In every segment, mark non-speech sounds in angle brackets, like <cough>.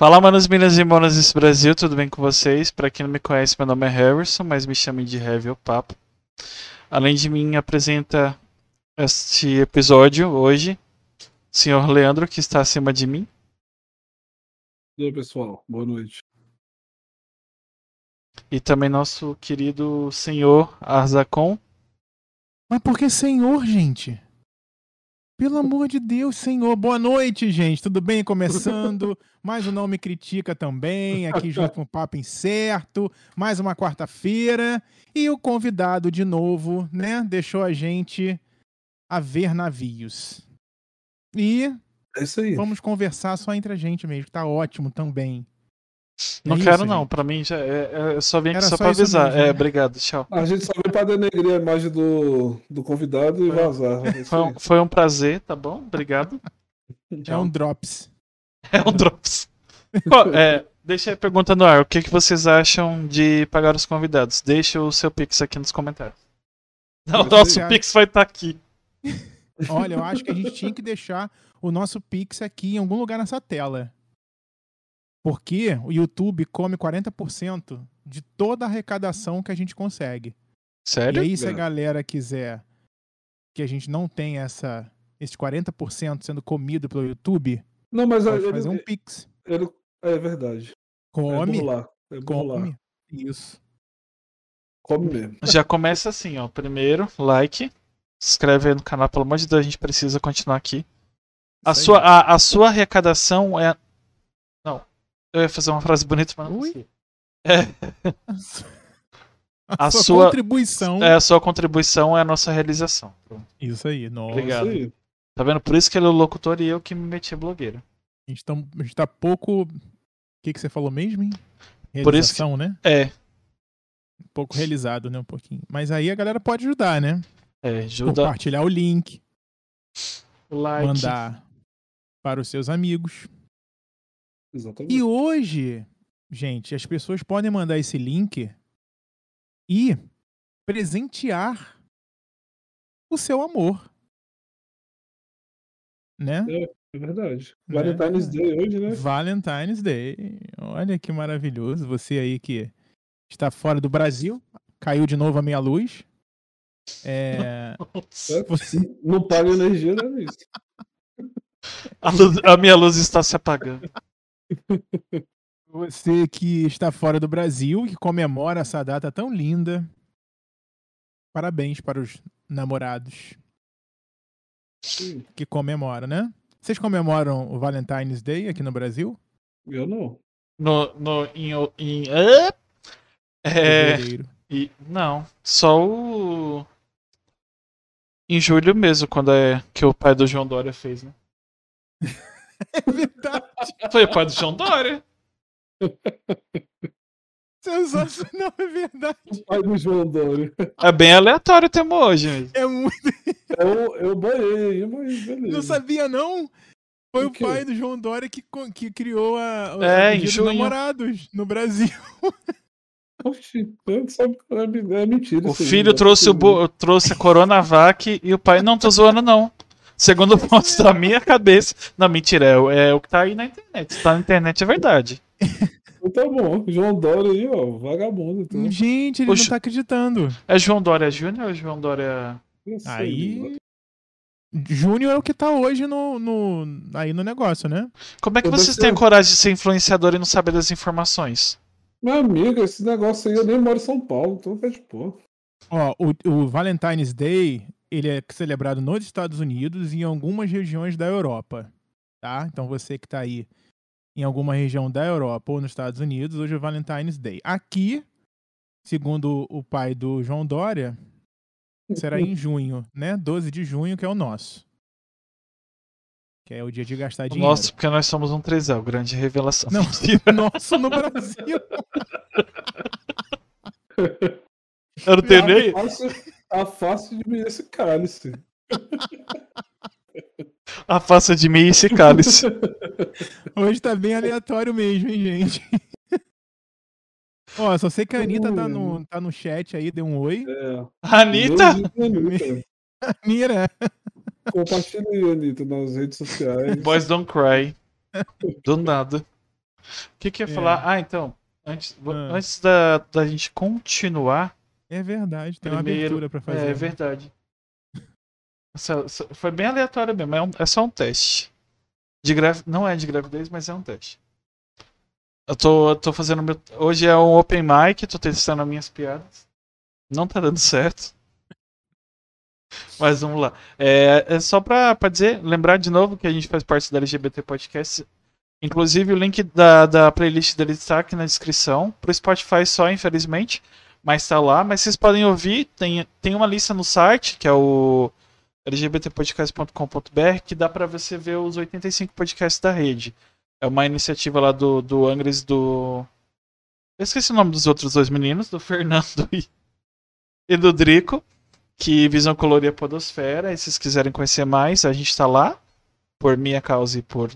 Fala, manos, minas e monas desse Brasil, tudo bem com vocês? Pra quem não me conhece, meu nome é Harrison, mas me chamem de Heavy o Papo. Além de mim, apresenta este episódio hoje, o senhor Leandro, que está acima de mim. E aí, pessoal, boa noite. E também nosso querido senhor Arzacon. Mas por que senhor, gente? Pelo amor de Deus, senhor. Boa noite, gente. Tudo bem? Começando. <laughs> Mais um Não Me Critica também, aqui junto com o Papo Incerto. Mais uma quarta-feira. E o convidado, de novo, né? Deixou a gente a ver navios. E É isso aí. vamos conversar só entre a gente mesmo, que tá ótimo também. Não É quero isso, não, gente. pra mim já é, é- eu só vim aqui só, só pra avisar. mesmo, é, né? obrigado, tchau. A gente só veio pra denegrir a imagem do, do convidado e vazar. É Foi um, foi um prazer, tá bom? Obrigado. <laughs> <laughs> É um drops. É um drops. Pô, é, deixa a pergunta no ar. O que, que vocês acham de pagar os convidados? Deixa o seu Pix aqui nos comentários. Não, <laughs> o nosso Pix vai estar aqui. Olha, eu acho que a gente tinha que deixar o nosso Pix aqui em algum lugar nessa tela. Porque o YouTube come 40% de toda a arrecadação que a gente consegue. Sério? E aí, se a É. galera quiser que a gente não tenha essa, esse 40% sendo comido pelo YouTube, Não, mas pode ele, fazer um Pix. ele- é verdade. É Come, burlar. É burlar. come. Isso. Come mesmo. <laughs> Já começa assim, ó. Primeiro, like. Se inscreve aí no canal, pelo amor de Deus, a gente precisa continuar aqui. A Isso aí. sua, a, a sua arrecadação é. Eu ia fazer uma frase bonita, mas não Ui. consegui. É, <laughs> A, A sua, sua- contribuição. é, a sua contribuição é a nossa realização. Pronto. Isso aí. Nossa. Obrigado. É Isso aí. Tá vendo? Por isso que ele é o locutor e eu que me meti a blogueira. A gente, tá, a gente tá pouco. O que, que você falou mesmo, hein? Por isso que- Realização, né? É, Um pouco realizado, né? Um pouquinho. Mas aí a galera pode ajudar, né? é, ajuda Compartilhar o link, o like. mandar para os seus amigos. Exatamente. E hoje, gente, as pessoas podem mandar esse link e presentear o seu amor. Né? É verdade. É. Valentine's Day hoje, né? Valentine's Day. Olha que maravilhoso. Você aí que está fora do Brasil, caiu de novo a minha luz. É, <laughs> É, você- Não paga energia, né, isso? A, luz- a minha luz está se apagando. <laughs> Você que está fora do Brasil, que comemora essa data tão linda. Parabéns para os namorados Sim. que comemoram, né? Vocês comemoram o Valentine's Day aqui no Brasil? Eu não. No, no, em, em, é, é, Fevereiro. e, não, só o. Em julho mesmo, quando é que o pai do João Dória fez, né? <laughs> É verdade. <laughs> Foi o pai do João Dória. Sensacional, é verdade. O pai do João Dória. É bem aleatório o tema hoje. mesmo. É muito. Eu, <laughs> eu boiei aí, mas beleza. Não sabia, não? Foi O o pai do João Dória que, que criou a, o É, o Dia dos junho. namorados no Brasil. <laughs> Oxi, eu sabe que é é mentira. O isso aí, filho né? trouxe, o bo- trouxe a Coronavac e o pai não tô zoando, não. Segundo <laughs> fontes da minha cabeça. Não, mentira, é, o- é o que tá aí na internet. Se tá na internet é verdade. <laughs> Então tá bom. João Dória aí, ó, vagabundo. Então. Gente, ele Oxe. não tá acreditando. É João Dória Júnior ou João Dória. Aí. Júnior é o que tá hoje no, no, aí no negócio, né? Como é que Eu vocês têm ser- coragem de ser influenciador e não saber das informações? Meu amigo, esse negócio aí eu nem moro em São Paulo, então de pô. Ó, o, o Valentine's Day, ele é celebrado nos Estados Unidos e em algumas regiões da Europa, tá? Então você que tá aí em alguma região da Europa ou nos Estados Unidos, hoje é o Valentine's Day. Aqui, segundo o pai do João Dória, será em junho, né? 12 de junho, que é o nosso. Que é o dia de gastar dinheiro. Nossa, porque nós somos um trisal, grande revelação. Não. <laughs> Nosso no Brasil. Eu não tenho nem. A face, a face de mim esse cálice. <laughs> A faça de mim esse cálice. <laughs> Hoje tá bem aleatório mesmo, hein, gente? <laughs> Ó, só sei que a Anitta tá no, tá no chat aí, deu um oi. É. Anitta? Anitta. Mira, Compartilha aí, Anitta, nas redes sociais. Boys don't cry. Do nada. O que, que eu ia É. falar? Ah, então. Antes, Ah. antes da, da gente continuar. É verdade, tem uma Primeiro- abertura pra fazer. É né? verdade. Essa- essa- foi bem aleatório mesmo. É, um- é só um teste. De gravi... Não é de gravidez, mas é um teste. Eu tô, eu tô fazendo meu. Hoje é um open mic, tô testando as minhas piadas. Não tá dando certo. Mas vamos lá. É, é só pra, pra dizer, lembrar de novo que a gente faz parte da LGBT Podcast. Inclusive o link da, da playlist dele está aqui na descrição. Pro Spotify só, infelizmente. Mas tá lá. Mas vocês podem ouvir. Tem, tem uma lista no site, que é o lgbtpodcast.com.br, que dá pra você ver os 85 podcasts da rede. É uma iniciativa lá do, do Angres do. Eu esqueci o nome dos outros dois meninos, do <laughs> Fernando e, e do Drico, que visam colorir a podosfera. E se vocês quiserem conhecer mais, a gente tá lá. Por minha causa e por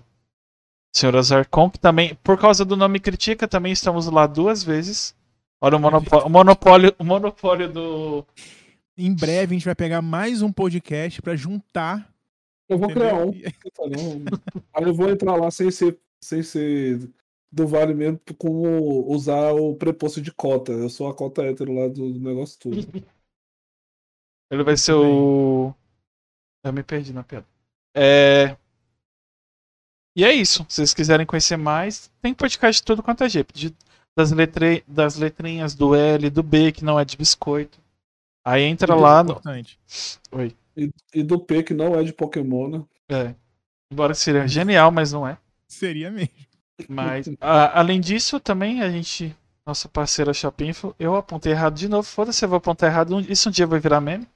Senhor Azarcon, que também, por causa do nome Critica, também estamos lá duas vezes. Olha o monopólio, o monopólio, o monopólio do. Em breve a gente vai pegar mais um podcast pra juntar. Eu vou criar um. tá. Aí eu vou entrar lá sem ser, sem ser do Vale mesmo, como usar o preposto de cota. Eu sou a cota hétero lá do, do negócio tudo. <laughs> Ele vai ser o. Eu me perdi na piada. É. E é isso. Se vocês quiserem conhecer mais, tem podcast de tudo quanto é jeito. Das, letre... das letrinhas do L, do B, que não é de biscoito. Aí entra lá no. Importante. Oi. E, e do P, que não é de Pokémon, né? É. Embora seria genial, mas não é. Seria mesmo. Mas, a- além disso, também a gente. Nossa parceira Shopinfo, eu apontei errado de novo. Foda-se, eu vou apontar errado. Isso um dia vai virar meme.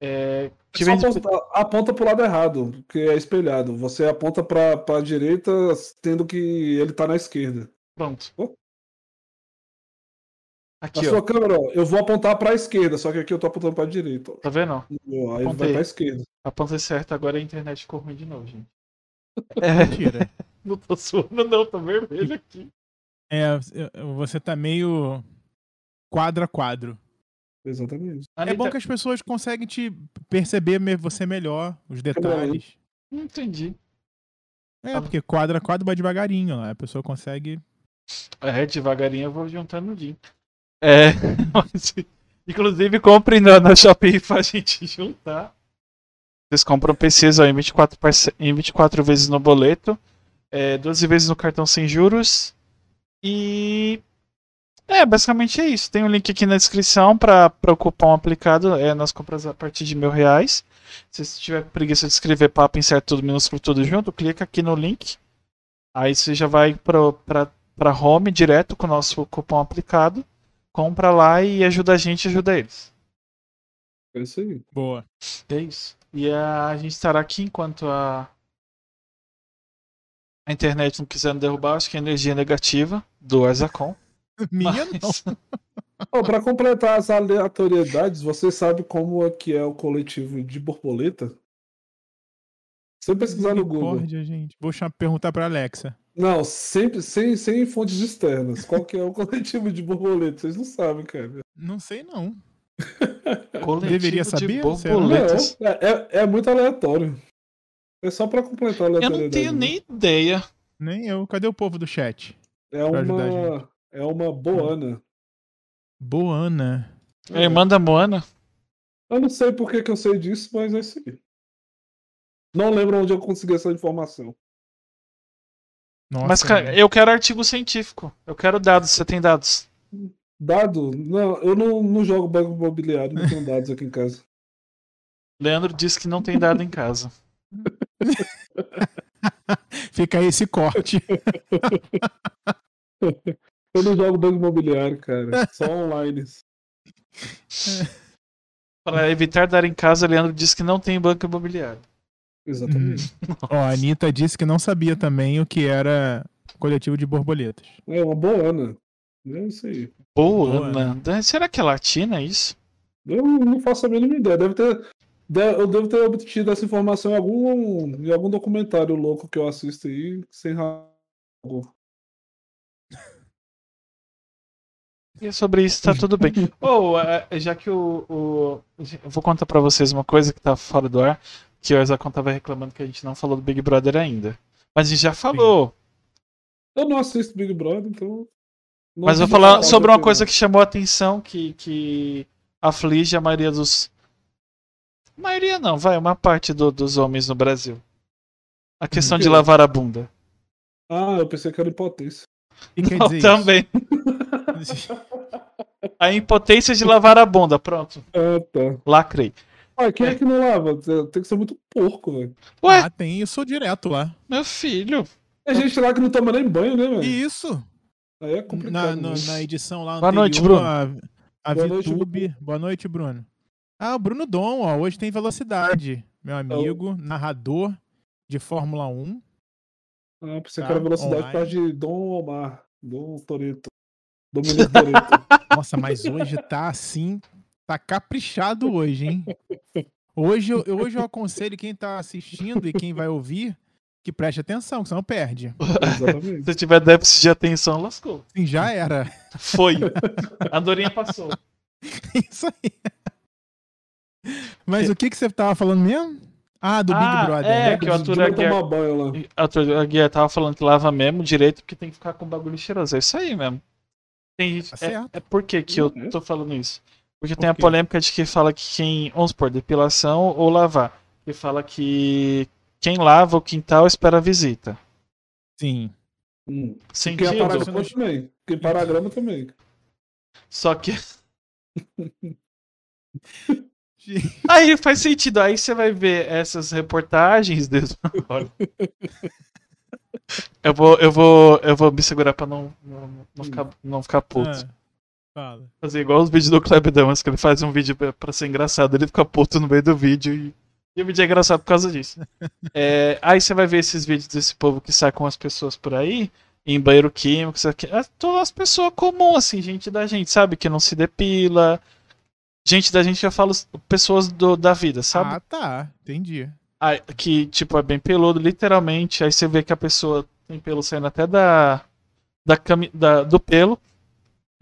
É. Que Só vem de- aponta, aponta pro lado errado, porque é espelhado. Você aponta pra, pra direita, tendo que ele tá na esquerda. Pronto. Oh. Na Aqui, ó. sua câmera, ó, eu vou apontar pra esquerda, só que aqui eu tô apontando pra direita. ó. Tá vendo? ó? Ó, Aí Apontei. vai pra esquerda. Apontei certo, agora a internet ficou ruim de novo, gente. É, <laughs> Mentira. não tô suando, não, tô vermelho aqui. É, você tá meio quadro a quadro. Exatamente. É bom que as pessoas conseguem te perceber você melhor, os detalhes. Não entendi. É, porque quadro a quadro vai devagarinho, né? a pessoa consegue. É, devagarinho eu vou juntando o dia. É, mas, <laughs> inclusive comprem na, na Shopee pra gente juntar. Vocês compram PCs ó, em, 24 parce... em 24 vezes no boleto, é, 12 vezes no cartão sem juros. E. É, basicamente é isso. Tem um link aqui na descrição para o cupom aplicado é, nas compras a partir de mil reais. Se você tiver preguiça de escrever papo incerto tudo minúsculo tudo junto, clica aqui no link. Aí você já vai para home direto com o nosso cupom aplicado. Compra lá e ajuda a gente, ajuda eles. É isso aí. Boa. É isso. E a, a gente estará aqui enquanto a a internet não quiser nos derrubar, acho que é energia negativa do Arzacon. <laughs> Minha não. Mas- <laughs> Ó, pra completar as aleatoriedades, você sabe como é que é o coletivo de borboleta? Sem pesquisar no Google. Gente. Vou chamar, perguntar pra Alexa. Não, sempre sem, sem fontes externas. Qual que é o <laughs> coletivo de borboleta? Vocês não sabem, cara. Não sei, não. <laughs> Coletivo Deveria de saber, borboletas. Não, é, é, é muito aleatório. É só pra completar a Eu aleatoriedade. não tenho né? nem ideia. Nem eu. Cadê o povo do chat? É uma, é uma boana. Boana. A irmã da Moana. Eu não sei por que, que eu sei disso, mas é isso aí. Não lembro onde eu consegui essa informação. Nossa, Mas, cara, eu quero artigo científico. Eu quero dados. Você tem dados? Dado? Não, eu não, não jogo banco imobiliário, não tenho <laughs> dados aqui em casa. Leandro disse que não tem dado em casa. <laughs> Fica aí esse corte. <laughs> Eu não jogo banco imobiliário, cara. Só online. Para evitar dar em casa, Leandro disse que não tem banco imobiliário. Exatamente. <laughs> Ó, a Anitta disse que não sabia também o que era coletivo de borboletas. É uma boana. É isso aí. Boa, Boa, Ana. Será que é latina isso? Eu não faço a mínima ideia. Deve ter. Eu devo ter obtido essa informação em algum, em algum documentário louco que eu assisto aí, sem razão. E sobre isso tá tudo bem. <laughs> Ou, é, já que o, o- Eu vou contar pra vocês uma coisa que tá fora do ar. Que o Arzacon tava reclamando que a gente não falou do Big Brother ainda. Mas a gente já falou. Eu não assisto Big Brother, então. não Mas vou falar falar sobre uma coisa que chamou a atenção, que, que aflige a maioria dos. Maioria não, vai, uma parte do- dos homens no Brasil. A questão de lavar a bunda. Ah, eu pensei que era impotência. O que quer Não, também. isso? <laughs> A impotência de lavar a bunda, pronto. Ah, tá. Lacrei. Ah, quem é que não lava? Tem que ser muito porco, velho. Ué, Ah, tem isso direto lá. meu filho. Tem gente lá que não toma nem banho, né, velho? Isso. Aí é complicado. Na, na, né? na edição lá Boa noite, Bruno. A, a Boa noite, VTube. Boa noite, Bruno. Ah, o Bruno Dom, ó. Hoje tem velocidade. Meu amigo, narrador de Fórmula 1. Ah, pensei Tá, que era velocidade online. por causa de Dom Omar. Dom Toreto. Dominique Toreto. <laughs> Nossa, mas hoje tá assim. Tá caprichado hoje, hein? Hoje eu, hoje eu aconselho quem tá assistindo e quem vai ouvir que preste atenção, que senão perde. Exatamente. <laughs> Se tiver déficit de atenção, lascou. Sim, já era. Foi. <laughs> A Dorinha passou. Isso aí. Mas o que que você tava falando mesmo? Ah, do Ah, Big Brother. é, né? que o não Aguiar- tomar banho lá. A, tua- a guia tava falando que lava mesmo direito porque tem que ficar com bagulho cheiroso. É isso aí mesmo. Tem gente. Tá é, é por que, que eu Uhum. tô falando isso? Porque Por tem a quê? polêmica de que fala que quem. Vamos supor, depilação ou lavar. Que fala que quem lava o quintal espera a visita. Sim. Hum. Quem Sentido. apaga a Isso grama não- também. Quem para a grama também. Só que. <laughs> Aí faz sentido. Aí você vai ver essas reportagens. Deus... <laughs> Eu vou, eu vou, eu vou me segurar pra não, não, não ficar, não ficar puto. Ah, fala. Fazer igual os vídeos do Kleber Damas, que ele faz um vídeo pra, pra ser engraçado, ele fica puto no meio do vídeo e, e o vídeo é engraçado por causa disso. <laughs> É, aí você vai ver esses vídeos desse povo que sai com as pessoas por aí, em banheiro químico, isso aqui. É, todas as pessoas comuns, assim, gente da gente, sabe? Que não se depila. Gente da gente, eu falo pessoas do, da vida, sabe? Ah, tá. Entendi. Aí, que, tipo, é bem peludo, literalmente. Aí você vê que a pessoa tem pelo saindo até da, da, cami- da do pelo.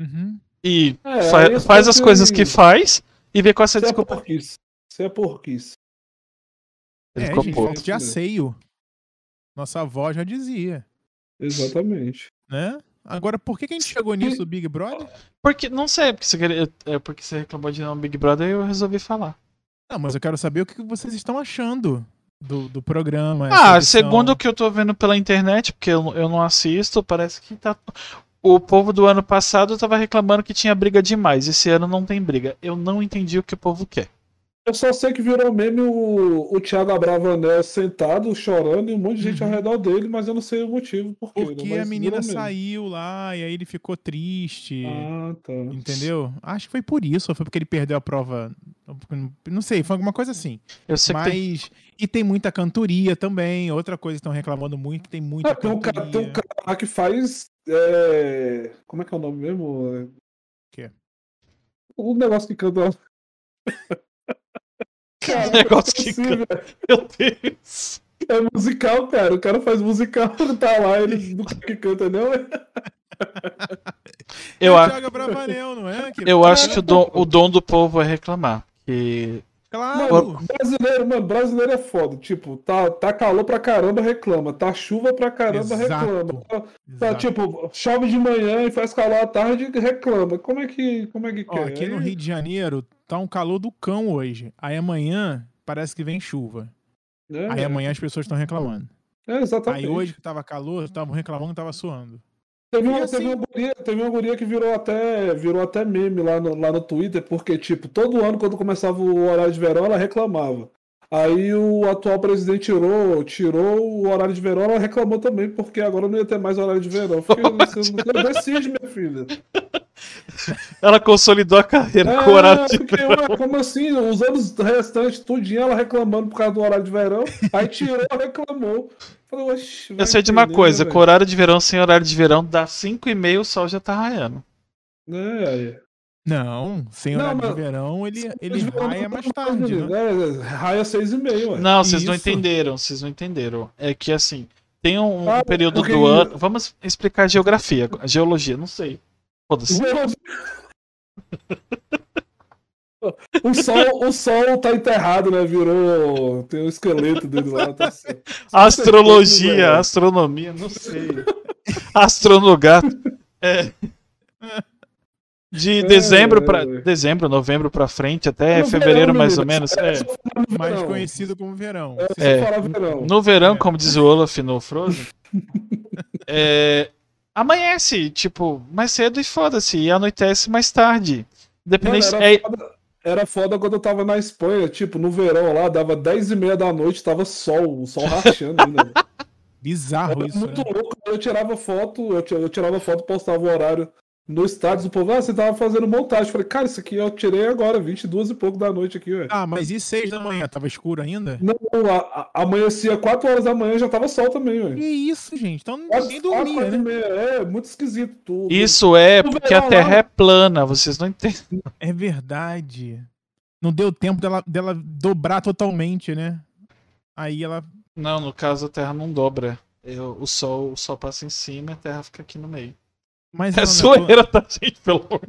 Uhum. E É, fa- faz as coisas que faz e vê com essa Você é desculpa. porquice. Você é porquice. Ele É, ficou gente, puto. de asseio. Nossa avó já dizia, Exatamente. né? Agora, por que, que a gente chegou nisso do Big Brother? Porque, não sei, porque você, queria- é porque você reclamou de não Big Brother e eu resolvi falar. Não, mas eu quero saber o que vocês estão achando do, do programa. Ah, essa edição. segundo o que eu tô vendo pela internet, porque eu, eu não assisto, parece que tá. O povo do ano passado tava reclamando que tinha briga demais. Esse ano não tem briga. Eu não entendi o que o povo quer. Eu só sei que virou meme o, o Thiago Abravanel sentado, chorando, e um monte de gente Uhum. ao redor dele, mas eu não sei o motivo. Por quê, Porque né? a Mas menina saiu lá e aí ele ficou triste. Ah, tá. Entendeu? Acho que foi por isso, ou foi porque ele perdeu a prova. Não sei, foi alguma coisa assim. Eu sei que tem. E tem muita cantoria também. Outra coisa que estão reclamando muito, que tem muita Ah, tem, um cara, cantoria. tem um cara lá que faz. é, Como é que é o nome mesmo? É... quê? O negócio que canta. Cara, <laughs> negócio que canta. Meu Deus. É musical, cara. O cara faz musical, <laughs> tá lá, ele não que canta, não. é? Eu, É o a- Bravanel, não é? Que- eu acho que o dom, o dom do povo é reclamar. Que Claro! Mano, brasileiro, mano, brasileiro é foda. Tipo, tá, tá calor pra caramba, reclama. Tá chuva pra caramba, Exato. reclama. Tá, tá, Exato. tipo, chove de manhã e faz calor à tarde, reclama. Como é que, como é que Ó, quer? aqui no Aí- Rio de Janeiro tá um calor do cão hoje. Aí amanhã parece que vem chuva. É, Aí amanhã as pessoas estão reclamando. é, exatamente. Aí hoje que tava calor, estavam reclamando que tava suando. Teve uma, assim- teve, uma guria, teve uma guria que virou até, virou até meme lá no, lá no Twitter, porque, tipo, todo ano, quando começava o horário de verão, ela reclamava. Aí o atual presidente tirou, tirou o horário de verão, ela reclamou também, porque agora não ia ter mais horário de verão. Fiquei, <laughs> você não decide, minha filha. <laughs> ela consolidou a carreira É, com o horário de porque, ué, como assim? Os anos restantes, tudinho, ela reclamando por causa do horário de verão, aí tirou, <laughs> reclamou. Falei, "Oxe, vai Eu sei de uma coisa, né, com horário de verão sem horário de verão, dá 5 e meia o sol já tá raiando. velho?" É, é. Não, sem Não, horário de mas- verão, ele, ele Mas verão raia não mais tá tarde, né? É, raia seis e meio, ué. Não, vocês não entenderam, vocês não entenderam. É que assim, tem um, Ah, período do ano. Vamos explicar a geografia, a geologia, não sei. Foda-se. O sol, o sol tá enterrado, né? Virou. Tem um esqueleto dele lá. Tá. <laughs> Astrologia, velho. astronomia, não sei. Astronogato. É. De É, dezembro pra. é. Dezembro, novembro pra frente, até No fevereiro verão, mais ou menos. É. no Mais conhecido como verão. É, só É. falar verão. No verão, É. como diz o Olaf no Frozen, <laughs> é, amanhece, tipo, mais cedo e foda-se, e anoitece mais tarde. Mano, Independente. era, é, foda, era foda quando eu tava na Espanha, tipo, no verão lá, dava 10 e meia da noite, tava sol, o sol <laughs> rachando ainda. velho. Bizarro Era isso, muito né? louco. Eu tirava foto, eu tirava foto, postava o horário no status do povo. Ah, você tava fazendo montagem. Eu Falei, cara, isso aqui eu tirei agora, 22 e pouco da noite aqui, velho. Ah, mas e seis da manhã? Tava escuro ainda? Não, a- a- amanhecia 4 horas da manhã já tava sol também, Que velho. isso, gente? Então ninguém quatro, dormia, quatro e né? meia. É, muito esquisito tudo. isso é porque a Terra lá- é plana, vocês não entendem. É verdade. Não deu tempo dela, dela dobrar totalmente, né? Aí ela. Não, no caso a Terra não dobra. Eu- o, sol, o Sol passa em cima e a Terra fica aqui no meio. Mas É zoeira, tá, gente? Pelo amor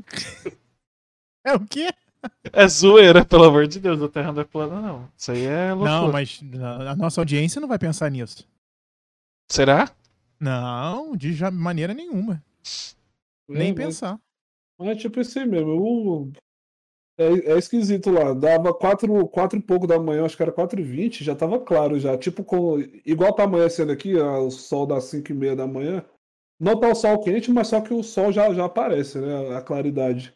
É o quê? É zoeira, pelo amor de Deus. A Terra não é plana, não. Isso aí é loucura. Não, mas a nossa audiência não vai pensar nisso. Será? Não, de maneira nenhuma. É, Nem mas- pensar. Mas é tipo assim mesmo. eu- É, é esquisito lá. Dava 4, quatro e pouco da manhã, acho que era 4 e 20, já tava claro já. Tipo, com, igual tá amanhecendo aqui, ah, o sol das 5 e meia da manhã. Não tá o sol quente, mas só que o sol já, já aparece, né? A claridade.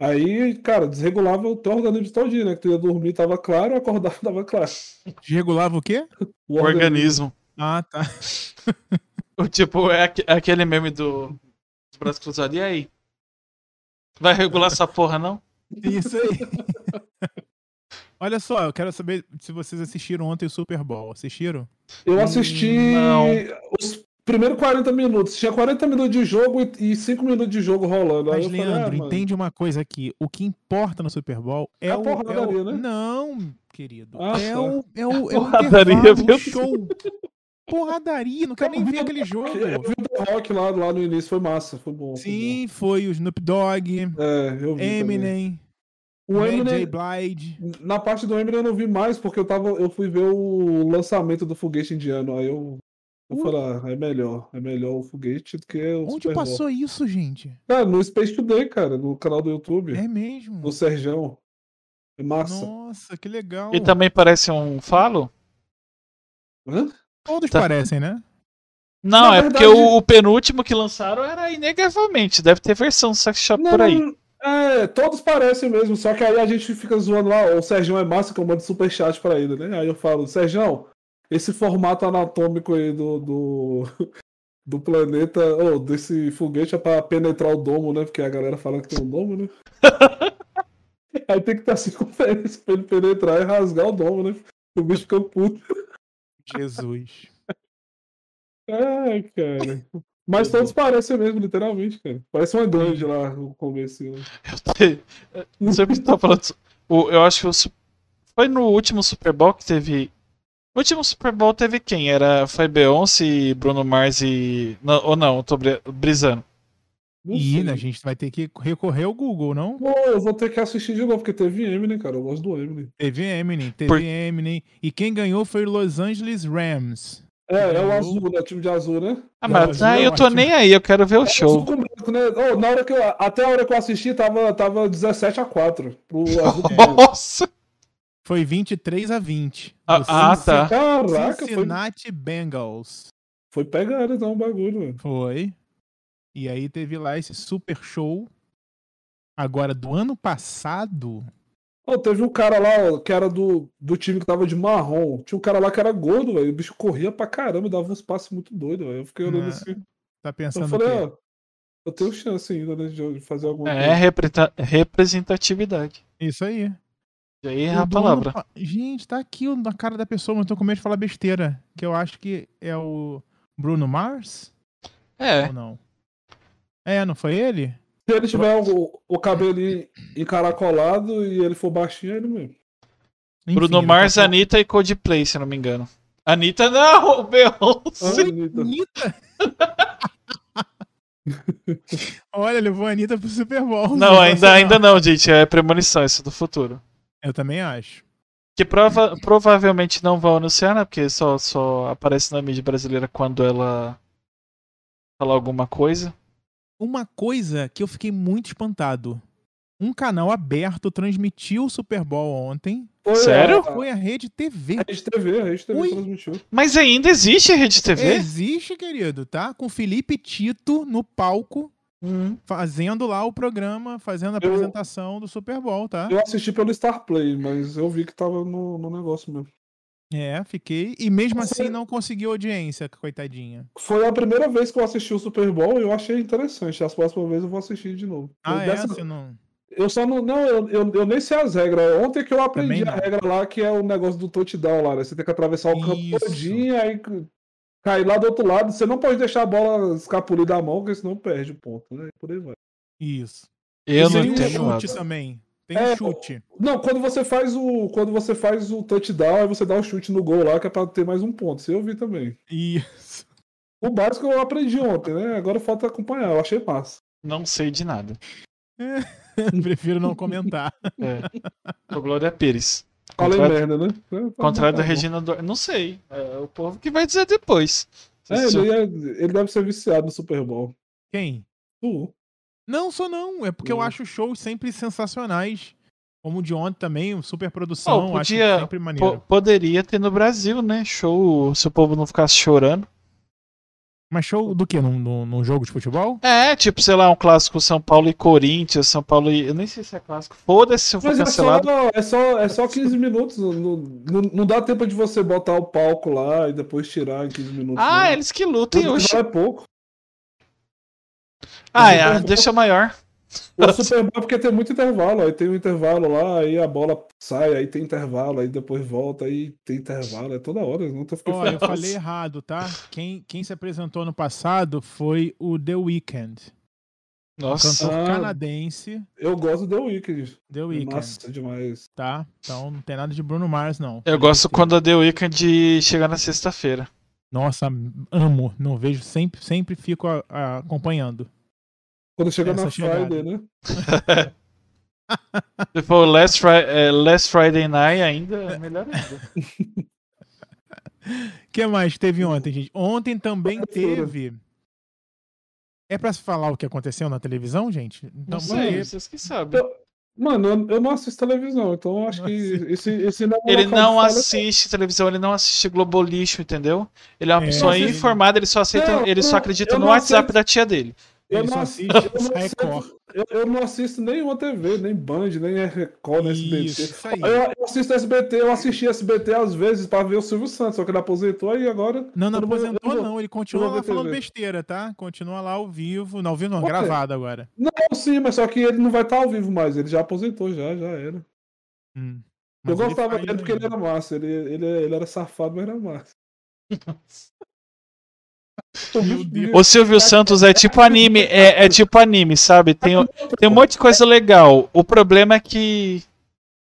Aí, cara, desregulava o teu organismo todinho, né? Que tu ia dormir, tava claro, <laughs> acordava, tava claro. Regulava o quê? O O organismo. Ah, tá. <laughs> O tipo, é aque- aquele meme do braços cruzados. E aí? Vai regular essa porra, não? Isso aí. <laughs> Olha só, eu quero saber se vocês assistiram ontem o Super Bowl. Assistiram? Eu assisti Não. os primeiros 40 minutos. Tinha 40 minutos de jogo e 5 minutos de jogo rolando. Mas, eu falei, ah, Leandro, entende uma coisa aqui. O que importa no Super Bowl é, É a o, porradaria, é o- né? Não, querido. Ah, é, tá. o, é o, é o Porradaria, o show. Porradaria, não quero nem ver aquele jogo. <laughs> Eu vi o The Rock lá, lá no início, foi massa, foi bom. foi Sim, foi o Snoop Dogg, bom. É, eu vi. também. Eminem, O J. Eminem, Blige. na parte do Eminem eu não vi mais, porque eu tava, eu fui ver o lançamento do foguete indiano. Aí eu, eu Uh. falei, ah, é melhor, é melhor o foguete do que o Onde Super Bowl. passou isso, gente? Cara, no Space Today, cara, no canal do YouTube, É mesmo. do Serjão. É massa. Nossa, que legal. E também parece um falo? Hã? Todos Tá. parecem, né? Não, Na é porque verdade- o, o penúltimo que lançaram era inegavelmente. Deve ter versão sex shop por aí. Não, É, todos parecem mesmo, só que aí a gente fica zoando lá, o Sergião é massa que eu mando superchat pra ele, né? Aí eu falo, Sergião, esse formato anatômico aí do, do, do planeta, ou desse foguete é pra penetrar o domo, né? Porque a galera fala que tem um domo, né? <laughs> aí tem que a circunferência pra ele penetrar e rasgar o domo, né? O bicho fica puto. Jesus. Ai, cara. Mas todos parecem mesmo, literalmente, cara. Parece uma grande lá no começo. Né? Eu te- Não sei o que você tá falando. Eu acho que foi no último Super Bowl que teve. O último Super Bowl teve quem? Era foi Beyoncé, Bruno Mars e. Não, ou não, eu tô bri- brisando. E sei. né, a gente vai ter que recorrer ao Google, não? Pô, eu vou ter que assistir de novo, porque teve Eminem, cara. Eu gosto do Eminem. Teve Eminem, teve Por- Eminem. E quem ganhou foi o Los Angeles Rams. É, é o azul, né? O time de azul, né? Ah, mas aí eu tô nem aí, eu quero ver o Azul show. branco, né? Oh, na hora que eu, até a hora que eu assisti, tava, tava 17 a 4 pro azul. <laughs> Nossa! Foi 23 a 20. Ah, O ah, tá. Caraca, foi, Cincinnati Bengals. foi pegada então o bagulho, velho. Foi. E aí teve lá esse super show. Agora, do ano passado. Oh, teve um cara lá ó, que era do, do time que tava de marrom. Tinha um cara lá que era gordo, velho. O bicho corria pra caramba, dava uns passos muito doidos, velho. Eu fiquei olhando Ah, assim. Tá Eu pensando o falei, ó, eu tenho chance ainda, né, de fazer alguma É coisa. repreta- representatividade. Isso aí. E aí é a palavra. pa- Gente, tá aqui na cara da pessoa, mas eu tô com medo de falar besteira. Que eu acho que é o Bruno Mars? É. Ou não? É, não foi ele? Se ele tiver o, o cabelo encaracolado e ele for baixinho, é ele mesmo. Enfim, Bruno a Mars, pouco- Anitta e Coldplay, se não me engano. Anitta não, <laughs> Beyoncé. Anitta. Anitta? <laughs> Olha, levou a Anitta pro Super Bowl. Não, ainda, ainda não, gente. É premonição, isso é do futuro. Eu também acho. Que prova, provavelmente não vão anunciar, né? Porque só, só aparece na mídia brasileira quando ela falar alguma coisa. Uma coisa que eu fiquei muito espantado. Um canal aberto transmitiu o Super Bowl ontem. Foi Sério? A, Foi a Rede TV. a Rede TV, a Rede TV Oi? transmitiu. Mas ainda existe a Rede TV? Existe, querido, tá? Com Felipe Tito no palco, Hum. fazendo lá o programa, fazendo a Eu- apresentação do Super Bowl, tá? Eu assisti pelo Star Play, mas eu vi que tava no, no negócio mesmo. É, fiquei. E mesmo Você- assim não conseguiu audiência, coitadinha. Foi a primeira vez que eu assisti o Super Bowl e eu achei interessante. As próximas vezes eu vou assistir de novo. Ah, eu, é? dessa- não. eu só não. Não, eu, eu, eu nem sei as regras. Ontem que eu aprendi a regra lá, que é o negócio do touchdown lá, né? Você tem que atravessar o campo Isso. todinho, aí cair lá do outro lado. Você não pode deixar a bola escapulir da mão, porque senão perde o ponto, né? Por aí vai. Isso. Eu E não tem um chute nada. também. Tem É, um chute. Não, quando você faz o. Quando você faz o touchdown, aí você dá o chute no gol lá, que é pra ter mais um ponto. Isso eu vi também. Isso. O básico eu aprendi ontem, né? Agora falta acompanhar. Eu achei massa. Não sei de nada. <laughs> Prefiro não comentar. É. Sou Glória Pires. Falei Contrário, merda, né? Contrário da. Regina Dor... Não sei. É o povo que vai dizer depois. É, ele, é- ele deve ser viciado no Super Bowl. Quem? Tu. Não, sou não. É porque eu acho shows sempre sensacionais. Como o de ontem também, super Oh, produção. podia- acho sempre maneiro. Po- poderia ter no Brasil, né? Show, se o povo não ficasse chorando. Mas show do quê? Num, num, num jogo de futebol? É, tipo, sei lá, um clássico São Paulo e Corinthians, São Paulo e. Eu nem sei se é clássico. Foda-se se eu for Mas é cancelado. só, é, só, é só 15 minutos. Não, não, não dá tempo de você botar o palco lá e depois tirar em 15 minutos. Ah, não. eles que lutem hoje. que é pouco. Ah, é, Bowl- deixa maior. O Super Bowl é porque tem muito intervalo. Aí tem um intervalo lá, aí a bola sai, aí tem intervalo, aí depois volta, aí tem intervalo. É toda hora. Não tô ficando Olha, eu falei errado, tá? Quem, quem se apresentou no passado foi o The Weeknd. Nossa. Cantor Ah. canadense, Eu gosto do The Weeknd. The É Weeknd, massa demais. tá? Então não tem nada de Bruno Mars, não. Eu gosto quando a The Weeknd chega na sexta-feira. Nossa, amo. Não vejo, sempre, sempre fico a- a- acompanhando. Quando chega Essa na chegada. Friday, né? <laughs> Se for Last, Fri é, Last Friday Night, ainda é melhor ainda. O <laughs> que mais teve ontem, gente? Ontem também teve. É pra se falar o que aconteceu na televisão, gente? Não Então, sei, porque- vocês que sabem. Mano, eu, não assisto televisão, então eu acho que esse, esse não é Ele não fala- assiste televisão, ele não assiste Globo Lixo, entendeu? Ele é uma É, pessoa informada, ele só aceita, Não, ele só não, acredita no não WhatsApp aceito. da tia dele. Eu Ele não assiste eu não Record. assisto, eu, eu não assisto nenhuma TV, nem Band, nem Record, nem SBT. Isso, isso aí. Eu, eu assisto SBT, eu assisti SBT às vezes pra ver o Silvio Santos, só que ele aposentou e agora. Não, não aposentou, vou- não. Ele continua lá falando TV. besteira, tá? Continua lá ao vivo. Não, ao vivo não, quê? gravado agora. Não, sim, mas só que ele não vai estar ao vivo mais, ele já aposentou, já, já era. Hum. eu gostava dele porque ele era massa, ele, ele, ele era safado, mas era massa. Deus. <laughs> <laughs> O Silvio Santos é tipo anime, é, é tipo anime, sabe? Tem, tem um monte de coisa legal. O problema é que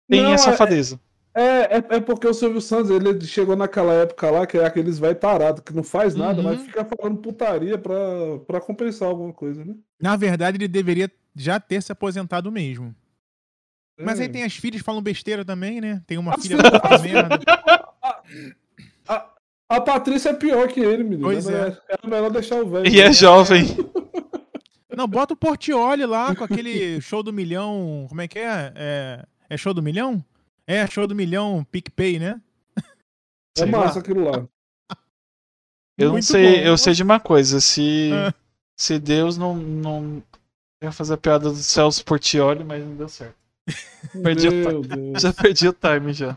tem Não, a é- safadeza. É, é, é porque o Silvio Santos, ele chegou naquela época lá, que é aqueles vai tarado, que não faz nada, Uhum. mas fica falando putaria pra, pra compensar alguma coisa, né? Na verdade, ele deveria já ter se aposentado mesmo. Mas aí É. tem as filhas que falam besteira também, né? Tem uma As filha que fala merda. A, <laughs> a Patrícia é pior que ele, menino. Pois era, é. era melhor deixar o velho. E é jovem. <laughs> Não, bota o Portioli lá com aquele show do milhão. Como é que é? É, é show do milhão? É, show do milhão, PicPay, né? É Sei lá. massa aquilo lá. Eu não Muito sei, bom. eu sei de uma coisa, se, Ah. se Deus não, não. Eu ia fazer a piada do Celso Portioli, mas não deu certo. Perdi o. <laughs> Já perdi o time já.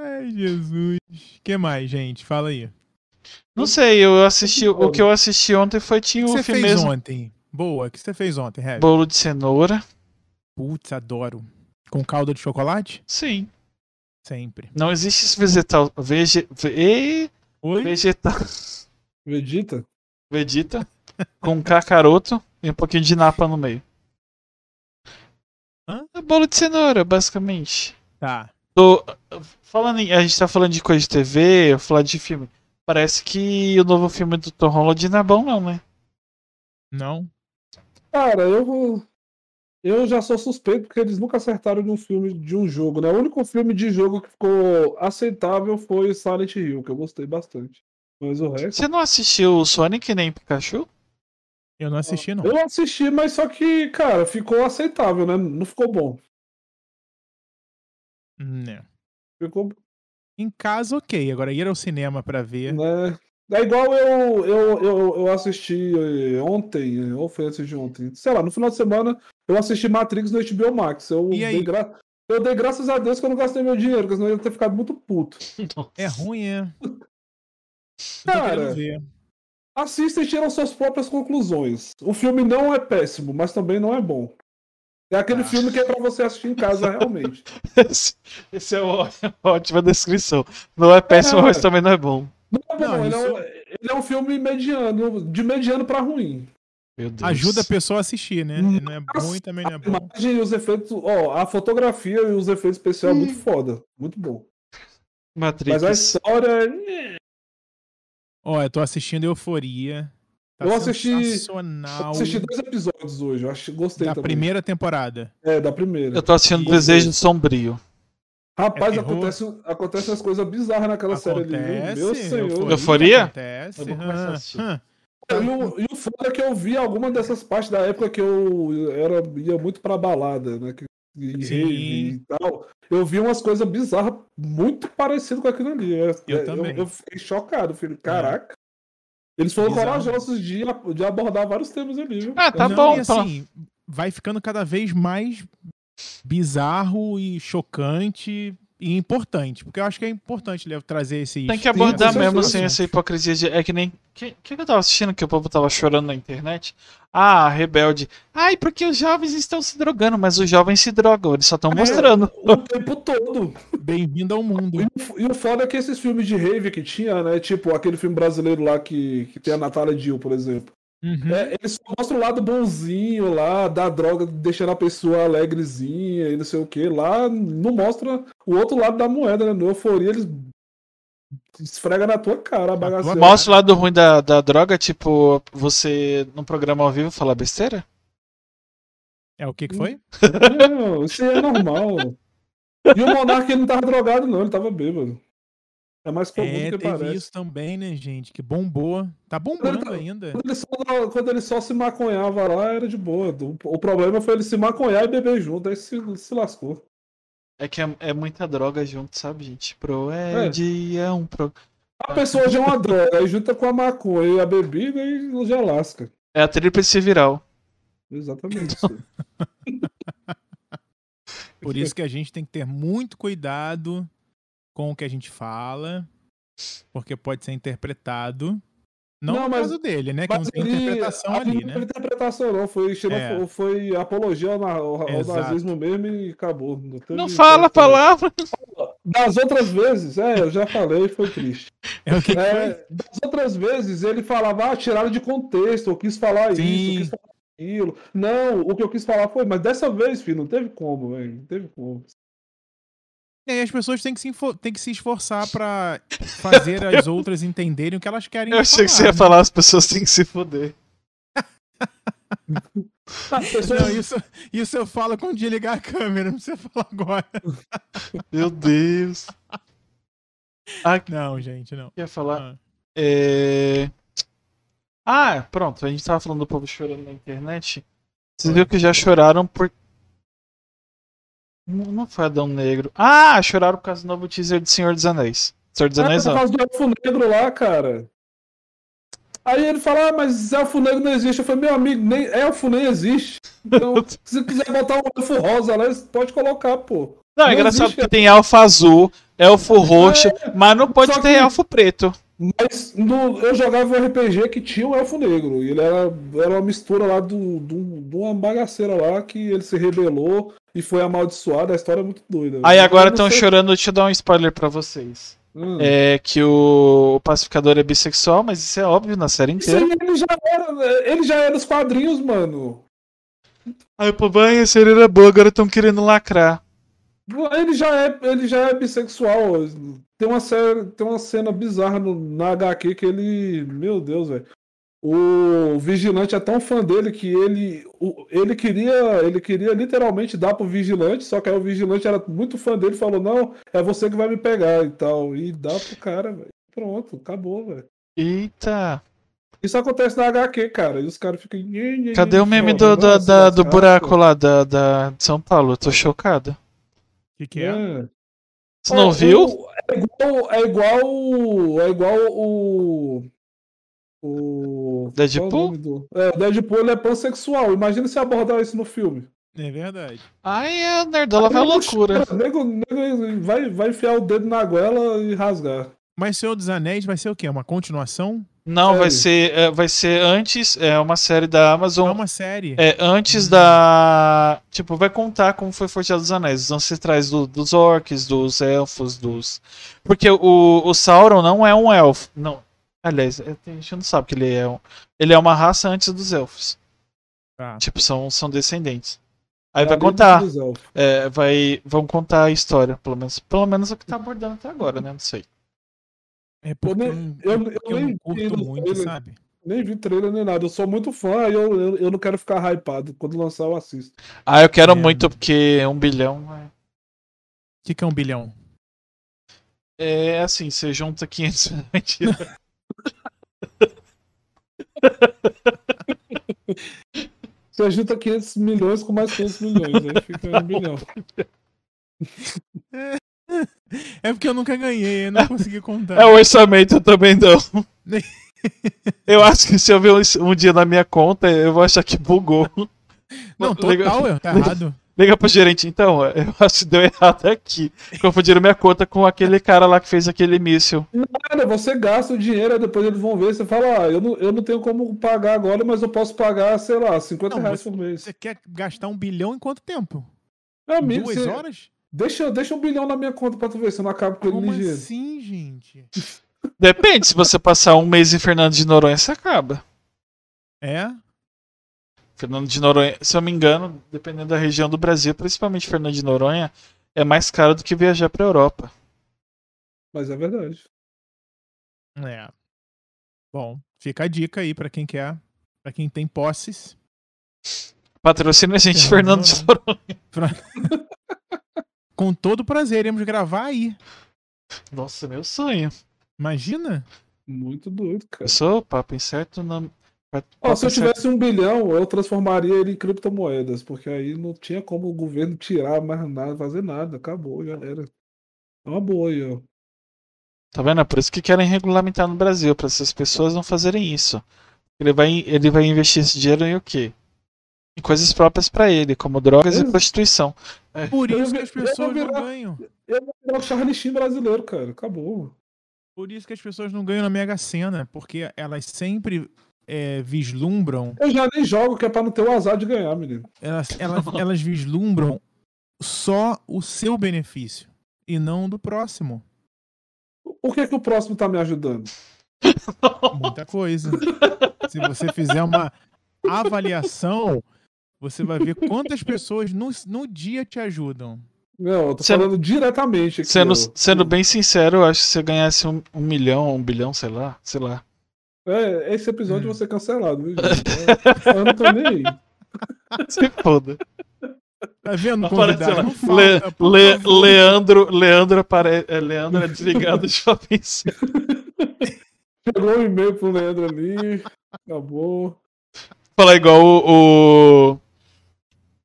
Ai, Jesus. O que mais, gente? Fala aí. Não sei, eu assisti. O que eu assisti ontem foi O tinha que o você filme fez mesmo. ontem? Boa, o que você fez ontem, Heavy? Bolo de cenoura. Putz, adoro. Com calda de chocolate? Sim. Sempre. Não existe esse vegetal. Vege, ve, Oi? vegetal. Vegeta? Vegeta. Com cacaroto e um pouquinho de napa no meio. Hã? É bolo de cenoura, basicamente. Tá. Tô, falando em, a gente tá falando de coisa de TV, eu falar de filme. Parece que o novo filme do Tom Holland não é bom, não, né? Não? Cara, eu vou. Eu já sou suspeito porque eles nunca acertaram de um filme de um jogo, né? O único filme de jogo que ficou aceitável foi Silent Hill, que eu gostei bastante. Mas o resto. Você não assistiu o Sonic nem Pikachu? Eu não assisti, não. Eu assisti, mas só que, cara, ficou aceitável, né? Não ficou bom. Né. Ficou. Em casa, ok. Agora ir ao cinema pra ver. Né? É igual eu, eu, eu, eu assisti eh, ontem, ou foi antes de ontem. Sei lá, no final de semana eu assisti Matrix no HBO Max. Eu, E aí? dei, gra... eu dei graças a Deus que eu não gastei meu dinheiro, porque senão eu ia ter ficado muito puto. <laughs> É ruim, é. Cara. Assista e tiram suas próprias conclusões. O filme não é péssimo, mas também não é bom. É aquele Ah. filme que é pra você assistir em casa <laughs> realmente. Esse, esse é uma <laughs> ótima descrição. Não é péssimo, É. mas também não é bom. Não é bom, Não, ele, é isso- um, ele é um filme mediano, de mediano pra ruim. Meu Deus. Ajuda a pessoa a assistir, né? Hum. Não é ruim, também não é A bom. imagem e os efeitos, ó, a fotografia e os efeitos especiais é muito foda, muito bom. Matrix. Mas a história, é- Ó, eu tô assistindo Euforia. Tá Eu assisti- eu assisti dois episódios hoje, eu acho, gostei da também. primeira temporada. É, da primeira. Eu tô assistindo E- Desejo Sombrio. Rapaz, É acontece, acontece umas coisas bizarras naquela série ali. Acontece. Meu senhor. Euforia? Acontece. Eu ah. E o, e o foda é que eu vi alguma dessas partes da época que eu era, ia muito pra balada, né? Que, e e tal. Eu vi umas coisas bizarras muito parecidas com aquilo ali. É- Eu é- também. Eu, fiquei chocado, filho. Caraca. Eles foram corajosos de, de abordar vários temas ali, viu? Ah, tá Não, bom. e tá. assim, vai ficando cada vez mais bizarro e chocante e importante. Porque eu acho que é importante Léo, trazer esses. Tem que abordar mesmo sem essa hipocrisia de. É que nem. O que, que eu tava assistindo que o povo tava chorando na internet? Ah, rebelde. Ai, porque os jovens estão se drogando, mas os jovens se drogam, eles só estão mostrando. O tempo todo. Bem-vindo ao mundo. E o- E o foda é que esses filmes de rave que tinha, né? Tipo aquele filme brasileiro lá que, que tem a Natália Dill, por exemplo. Uhum. É, eles só mostram o lado bonzinho lá, da droga, deixando a pessoa alegrezinha e não sei o que. Lá não mostra o outro lado da moeda, né? No euforia eles esfrega na tua cara a bagaceira. Mostra o lado ruim da, da droga, tipo, você num programa ao vivo falar besteira? É o que que foi? Não, isso aí é normal. E o Monark ele não tava drogado, não, ele tava bêbado. É mais comum É, do que teve parece. isso também, né, gente? Que bombou. Tá bombando tá- ainda. Quando ele, só, quando ele só se maconhava lá, era de boa. O, o problema foi ele se maconhar e beber junto, aí se, se lascou. É que é, é muita droga junto, sabe, gente? Pro Ed é um pro. A pessoa já é uma <laughs> droga, aí junta com a maconha e a bebida e já lasca. É a tríplice viral. Exatamente. <laughs> Por isso que a gente tem que ter muito cuidado com o que a gente fala, porque pode ser interpretado. Não, Não, no mas- caso dele, né? Que não tem interpretação ali né? interpretação, não. Foi, xenofo- É. foi apologia ao, ao- nazismo mesmo e acabou. Não, teve- Não fala a palavra. Das outras vezes, é, eu já falei, foi triste. É o que, que foi? É, das outras vezes ele falava, ah, tiraram de contexto, eu quis falar Sim. isso, eu quis falar aquilo. Não, o que eu quis falar foi, mas dessa vez, filho, não teve como, velho. Não teve como. E aí as pessoas têm que se, têm que se esforçar pra fazer as <laughs> outras entenderem o que elas querem Eu achei que você ia né? falar, as pessoas têm que se foder. Pessoas, Não, isso, isso eu falo quando desligar a câmera, não precisa falar agora. <laughs> Meu Deus. Ah, Não, gente, não. eu ia falar. Ah. É... Ah, pronto. A gente tava falando do povo chorando na internet. Vocês viram que já choraram por. Não foi Adão Negro. Ah, choraram por causa do novo teaser de Senhor dos Anéis. Senhor dos Ah, Anéis por não. causa do elfo negro lá, cara. Aí ele fala, ah, mas elfo negro não existe. Eu falei, meu amigo, nem elfo nem existe. Então, <laughs> se quiser botar um elfo rosa lá, pode colocar, pô. Não, é não engraçado existe- porque tem elfo azul, elfo roxo, mas não pode ter que- elfo preto. Mas no- eu jogava um RPG que tinha um elfo negro. E ele era, era uma mistura lá do, do, de uma bagaceira lá que ele se rebelou e foi amaldiçoado. A história é muito doida. Aí Eu agora estão chorando, deixa eu dar um spoiler pra vocês. Hum. É que o, pacificador é bissexual, mas isso é óbvio na série Isso inteira. aí ele já era. Ele já era dos quadrinhos, mano. Aí o povo, ai, a série era boa, agora estão querendo lacrar. Ele já é, ele já é bissexual. Tem uma, série, tem uma cena bizarra no, na HQ que ele. Meu Deus, velho. O vigilante é tão fã dele que ele, o, ele queria ele queria literalmente dar pro vigilante, só que aí o vigilante era muito fã dele e falou: Não, é você que vai me pegar e tal. E dá pro cara, velho. Pronto, acabou, velho. Eita! Isso acontece na HQ, cara. E os caras ficam. Cadê o meme do, do, da, do buraco lá da, da de São Paulo? Eu tô chocado. O que, que é? É. Você não É, viu? É igual, é igual. É igual o. O. Deadpool? é o do- É, o Deadpool ele é pansexual. Imagina se abordar isso no filme. É verdade. Ai, a nerdola vai loucura. Nego, nego vai, vai enfiar o dedo na goela e rasgar. Mas Senhor dos Anéis vai ser o quê? Uma continuação? Não, vai Sério? ser, é, vai ser antes, é uma série da É Amazon. uma série. É, antes Hum. da. Tipo, vai contar como foi Forjado dos Anéis, os ancestrais do- dos orcs, dos elfos, dos. Porque o, o Sauron não é um elfo. Não. Aliás, é, tem gente não sabe que ele é um. Ele é uma raça antes dos elfos. Tá. Tipo, são, são descendentes. Aí É vai a contar. É, vai, vão contar a história, pelo menos. Pelo menos é o que tá abordando até agora, né? Não sei. É porque eu, nem- não- eu- é eu eu nem curto vi muito, trailer. sabe? Nem vi trailer nem nada. Eu sou muito fã e eu, eu, eu não quero ficar hypado. Quando lançar, eu assisto. Ah, eu quero É. muito, porque um bilhão. é- O que, que é um bilhão? É assim, você junta 500. Mentira. <laughs> <laughs> Você junta 500 milhões com mais 500 milhões. Aí fica um bilhão. <laughs> É porque eu nunca ganhei, eu não consegui contar. É o orçamento eu também não. <laughs> Eu acho que se eu ver um, um dia na minha conta, eu vou achar que bugou. Não, Liga- total, eu, tá errado. Liga pro gerente, então, <laughs> eu acho que deu errado aqui. Confundiram minha conta com aquele cara lá que fez aquele míssil. Cara, você gasta o dinheiro, aí depois eles vão ver. Você fala, ah, eu não, eu não tenho como pagar agora, mas eu posso pagar, sei lá, 50 Não, reais por mês. Você quer gastar um bilhão em quanto tempo? Meu Em amigo, Duas você- horas? deixa, deixa um bilhão na minha conta pra tu ver se eu não acabo com ele Como ligeiro. assim, gente? Depende, se você passar um mês em Fernando de Noronha, você acaba. É? Fernando de Noronha, se eu me engano, dependendo da região do Brasil, principalmente Fernando de Noronha, é mais caro do que viajar pra Europa. Mas é verdade. É. Bom, fica a dica aí pra quem quer, pra quem tem posses. Patrocina a gente, Fernando Fernando de Noronha. <laughs> Com todo prazer, iremos gravar aí. Nossa, meu sonho. Imagina? Muito doido, cara. Eu sou papo incerto na. Papo se eu tivesse um bilhão, eu transformaria ele em criptomoedas, porque aí não tinha como o governo tirar mais nada, fazer nada. Acabou, já era. É uma boa aí, ó. Tá vendo? É por isso que querem regulamentar no Brasil, pra essas pessoas não fazerem isso. Ele vai, ele vai investir esse dinheiro em o quê? Em coisas próprias pra ele, como drogas e Ex- prostituição. Por Eu isso que as pessoas não virar- ganham. Eu vou virar o Charlie Sheen brasileiro, cara. Acabou. Por isso que as pessoas não ganham na Mega Sena, porque elas sempre é, vislumbram, Eu já nem jogo, que é pra não ter o azar de ganhar, menino. elas, elas, <laughs> elas vislumbram só o seu benefício e não o do próximo. O que é que o próximo tá me ajudando? Muita coisa. Se você fizer uma avaliação, você vai ver quantas pessoas no, no dia te ajudam. Não, eu tô Sendo- falando diretamente aqui. Sendo, ó. sendo bem sincero, eu acho que se você ganhasse um, um milhão, um bilhão, sei lá, sei lá. É, esse episódio Hum. vai ser cancelado, viu, gente? Eu não tô nem aí. <laughs> Se foda. Tá vendo, Aparece lá. Le- por Le-. Leandro, Leandro, apare... é, Leandro é desligado de shopping center. <laughs> Chegou um e-mail pro Leandro ali. Acabou. Falar igual o, o,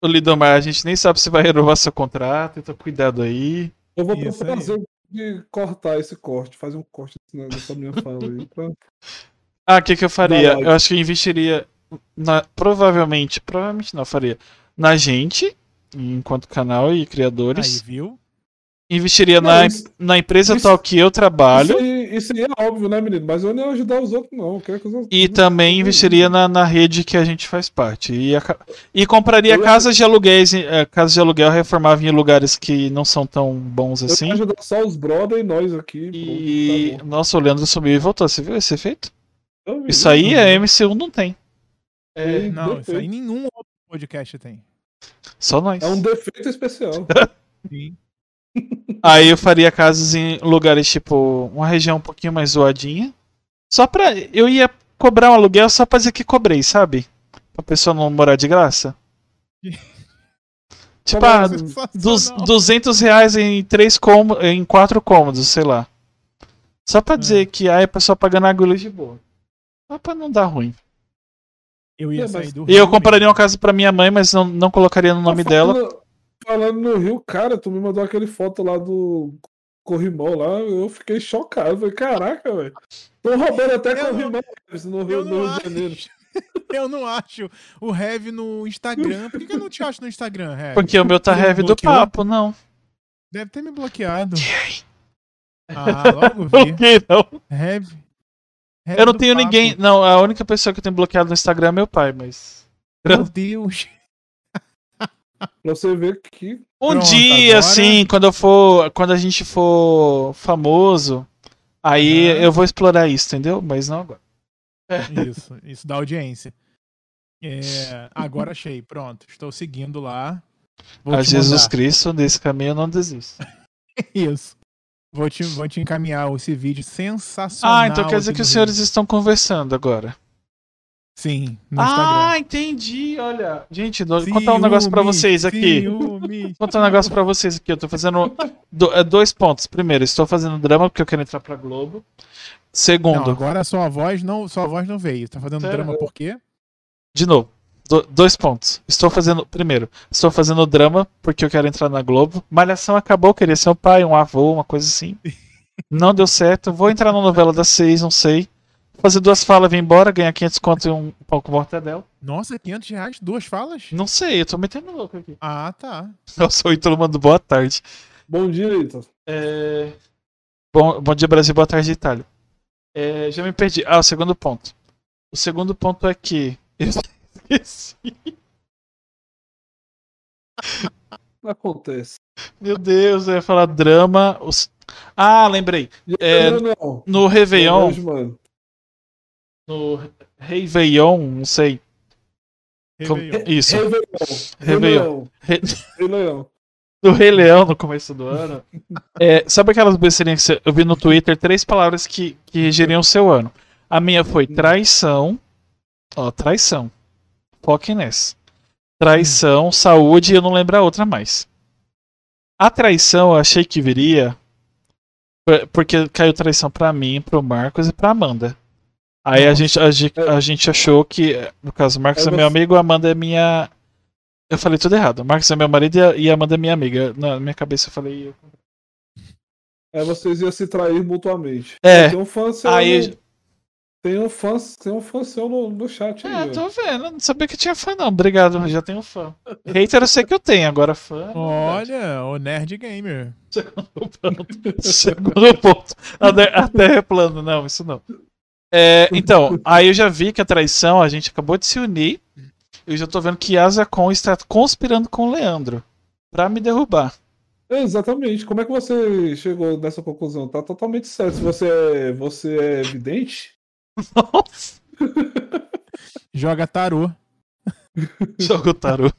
o Lidomar, a gente nem sabe se vai renovar seu contrato, então cuidado aí. Eu vou Isso fazer de cortar esse corte, fazer um corte nessa minha fala aí. Pra... Ah, o que, que eu faria? Eu acho que eu investiria. Na, provavelmente, provavelmente não, eu faria. Na gente, enquanto canal e Aí, criadores. viu? Investiria Não, na, isso- na empresa isso- tal que eu trabalho. Isso, aí, isso aí é óbvio, né, menino? Mas eu não ia ajudar os outros, não. Eu quero que os outros... E também investiria na, na rede que a gente faz parte. E, aca- e compraria Eu casas de aluguéis, eh, casas de aluguel, reformava em lugares que não são tão bons Eu assim. quero ajudar só os brother e nós aqui. E. pronto, tá. Nossa, o Leandro sumiu e voltou. Você viu esse efeito? Isso aí é uhum. MCU não tem. É, Não, isso aí defeito. nenhum outro podcast tem. Só nós. É um defeito especial. <laughs> Sim. <laughs> Aí eu faria casas em lugares tipo uma região um pouquinho mais zoadinha. Só pra. Eu ia cobrar um aluguel só pra dizer que cobrei, sabe? Pra pessoa não morar de graça. <laughs> tipo, ah, dos, 200 reais em, três cômodos, em quatro cômodos, sei lá. Só pra dizer é. que aí a pessoa pagando agulha de boa. Só pra não dar ruim. Eu ia é, sair do E eu compraria uma casa pra minha mãe, mas não, não colocaria no nome falando, dela. Falando no Rio, cara, tu me mandou aquele foto lá do corrimão lá, eu fiquei chocado. Falei, caraca, velho. Tô roubando até eu corrimão não, no, Rio, no Rio de Janeiro. <laughs> Eu não acho o Heavy no Instagram. Por que, que eu não te acho no Instagram, Heavy? Porque o meu tá Heavy do papo, não. Deve ter me bloqueado. <laughs> Ah, logo vi. que não? Heavy. Eu não tenho papo. ninguém. Não, a única pessoa que eu tenho bloqueado no Instagram é meu pai, mas. Meu Deus. <laughs> Você vê que. Um Pronto, dia, agora... assim, quando eu for. Quando a gente for famoso, aí eu vou explorar isso, entendeu? Mas não agora. <laughs> Isso, isso dá audiência. É, agora achei, pronto. Estou seguindo lá. Vou a Jesus mandar. Cristo, nesse caminho eu não desisto. <laughs> isso. Vou te, vou te encaminhar esse vídeo sensacional. Ah, então quer dizer que os senhores estão conversando agora. Sim, no ah, Instagram. Ah, entendi. Olha, gente, vou contar um negócio para vocês aqui. Vou contar um negócio para vocês aqui. Eu tô fazendo é, dois pontos. Primeiro, estou fazendo drama porque eu quero entrar pra Globo. Segundo. Não, agora sua voz não, sua voz não veio. Tá fazendo Sério? drama por quê? De novo. Do, dois pontos. Estou fazendo. Primeiro, estou fazendo drama porque eu quero entrar na Globo. Malhação acabou, queria ser um pai, um avô, uma coisa assim. <laughs> Não deu certo. Vou entrar na novela das seis, não sei. Fazer duas falas, vir embora, ganhar 500 conto e um pão com mortadela. Nossa, 500 reais? Duas falas? Não sei, eu tô metendo louco aqui. Ah, tá. Nossa, o Ítalo manda boa tarde. Bom dia, Ítalo. É... Bom, bom dia, Brasil. Boa tarde, Itália. É, já me perdi. Ah, o segundo ponto. O segundo ponto é que. Esqueci. Acontece. Meu Deus, eu ia falar drama. Os... Ah, lembrei. É, não, não. No Réveillon. Não, no Réveillon, não sei. Réveillon. Isso. Réveillon. Réveillon. Do Rei <laughs> Leão no começo do ano. É, sabe aquelas besteirinhas que eu vi no Twitter? Três palavras que, que regeriam o seu ano. A minha foi traição. Ó, traição. Foque nessa. Traição, saúde e eu não lembro a outra mais. A traição eu achei que viria porque caiu traição para mim, pro Marcos e pra Amanda. Aí a gente, a, a, gente achou que, no caso, o Marcos é, é meu amigo, a Amanda é minha. Eu falei tudo errado. O Marcos é meu marido e a Amanda é minha amiga. Na minha cabeça eu falei. É, vocês iam se trair mutuamente. É. Um fã. Aí... Tem um fã, tem um fã seu no, no chat aí. É, tô vendo. Não sabia que tinha fã, não. Obrigado, já tenho fã. Hater eu sei que eu tenho, agora fã. É Olha, o Nerd Gamer. Segundo ponto. Segundo ponto. A Terra é plano, não, isso não. É, então, aí eu já vi que a traição, a gente acabou de se unir. Eu já tô vendo que Asacon está conspirando com o Leandro para me derrubar. Exatamente. Como é que você chegou nessa conclusão? Tá totalmente certo. Se você é, você é evidente. Nossa. Joga tarô. <laughs> Joga o tarô.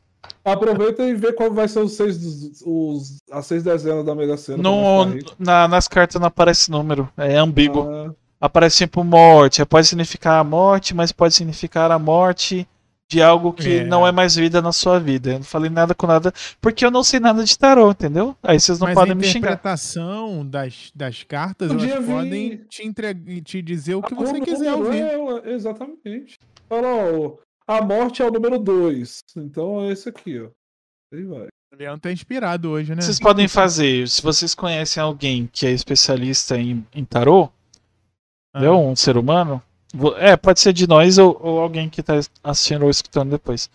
Aproveita e vê qual vai ser os seis, os, as seis dezenas da Mega Sena. No, na, nas cartas não aparece número. É ambíguo. Ah aparece tipo morte. Pode significar a morte, mas pode significar a morte de algo que é. não é mais vida na sua vida. Eu não falei nada com nada, porque eu não sei nada de tarô, entendeu? Aí vocês não mas podem me xingar. A interpretação das, das cartas elas podem te, entregar, te dizer o que a você quiser ouvir. Ela, exatamente. Fala, ó, a morte é o número 2. Então é esse aqui, ó. Aí vai. O Leão tá inspirado hoje, né? Vocês podem fazer, se vocês conhecem alguém que é especialista em, em tarô, Entendeu? Um ser humano. É, pode ser de nós ou, ou alguém que está assistindo ou escutando depois.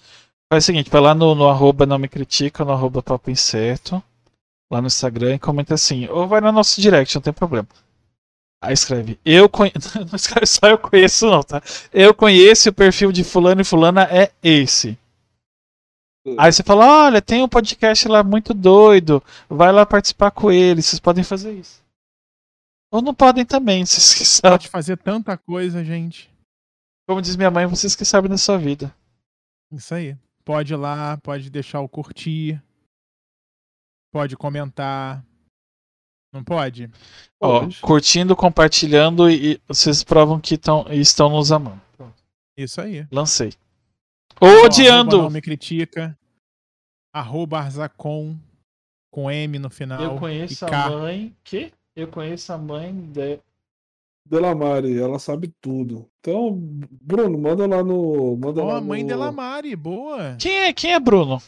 Faz o seguinte, vai lá no, no arroba não me critica, no arroba papo incerto, lá no Instagram e comenta assim, ou vai no nosso direct, não tem problema. Aí escreve, eu conheço, <laughs> não escreve só eu conheço não, tá? Eu conheço o perfil de fulano e fulana é esse. Aí você fala, olha, tem um podcast lá muito doido, vai lá participar com ele, vocês podem fazer isso. Ou não podem também, vocês que sabem. Pode fazer tanta coisa, gente. Como diz minha mãe, vocês que sabem da sua vida. Isso aí. Pode ir lá, pode deixar o curtir. Pode comentar. Não pode? Ó, Pode. curtindo, compartilhando e, vocês provam que tão, estão nos amando. Isso aí. Lancei. Ó, arroba Odiando! Não me critica. Arroba Arzacon. Com M no final. Eu conheço e a K. mãe. Que? Eu conheço a mãe de. Delamare, ela sabe tudo. Então, Bruno, manda lá no. Manda Ó, lá a mãe no... Delamare, boa. Quem é, quem é Bruno?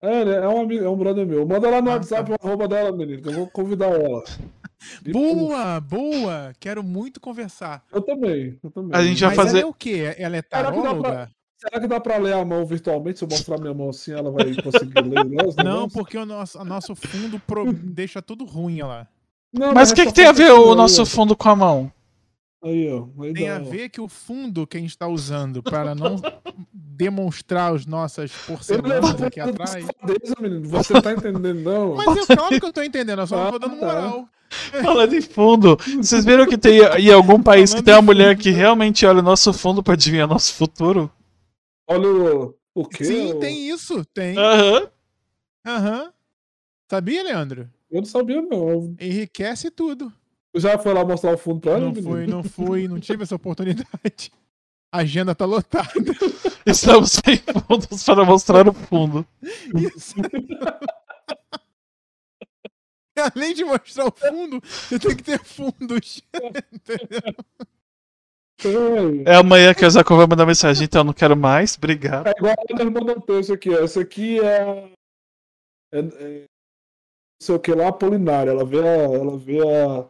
É, né? É um, amigo, é um brother meu. Manda lá no Ah, WhatsApp tá. o arroba dela, menino, que eu vou convidar ela. <laughs> E, Boa, boa. Quero muito conversar. Eu também, eu também. A gente vai Mas fazer- ela é o quê? Ela é taróloga? Será que dá pra ler a mão virtualmente? Se eu mostrar minha mão assim, ela vai conseguir ler <laughs> Não, porque o nosso, o nosso fundo pro- <laughs> deixa tudo ruim lá. Não, Mas o que, que tem a ver o nosso fundo com a mão? Aí, ó. Aí Tem dá, a ó. ver que o fundo que a gente está usando para não demonstrar as nossas porcelanas aqui atrás. safadeza, menino. Você tá entendendo, não? Mas eu, claro que eu tô entendendo, eu só não tô Ah, dando tá. moral. Falando em fundo, vocês viram que tem em algum país que Falando tem uma mulher que realmente olha o nosso fundo pra adivinhar nosso futuro? Olha o, o quê? Sim, O- tem isso, tem. Aham. Aham. Sabia, Leandro? Eu não sabia, não. Enriquece tudo. Já foi lá mostrar o fundo pra ela, Não menino? fui, não fui, não tive essa oportunidade. A agenda tá lotada. <laughs> Estamos sem fundos para mostrar o fundo. Isso. <laughs> Além de mostrar o fundo, você tem que ter fundos. Entendeu? É amanhã que a Zaco vai mandar mensagem, então eu não quero mais, obrigado. É igual a irmã do texto aqui, ó. Essa aqui é. é, é sei o que lá, Apolinária. Ela vê, a, ela vê a,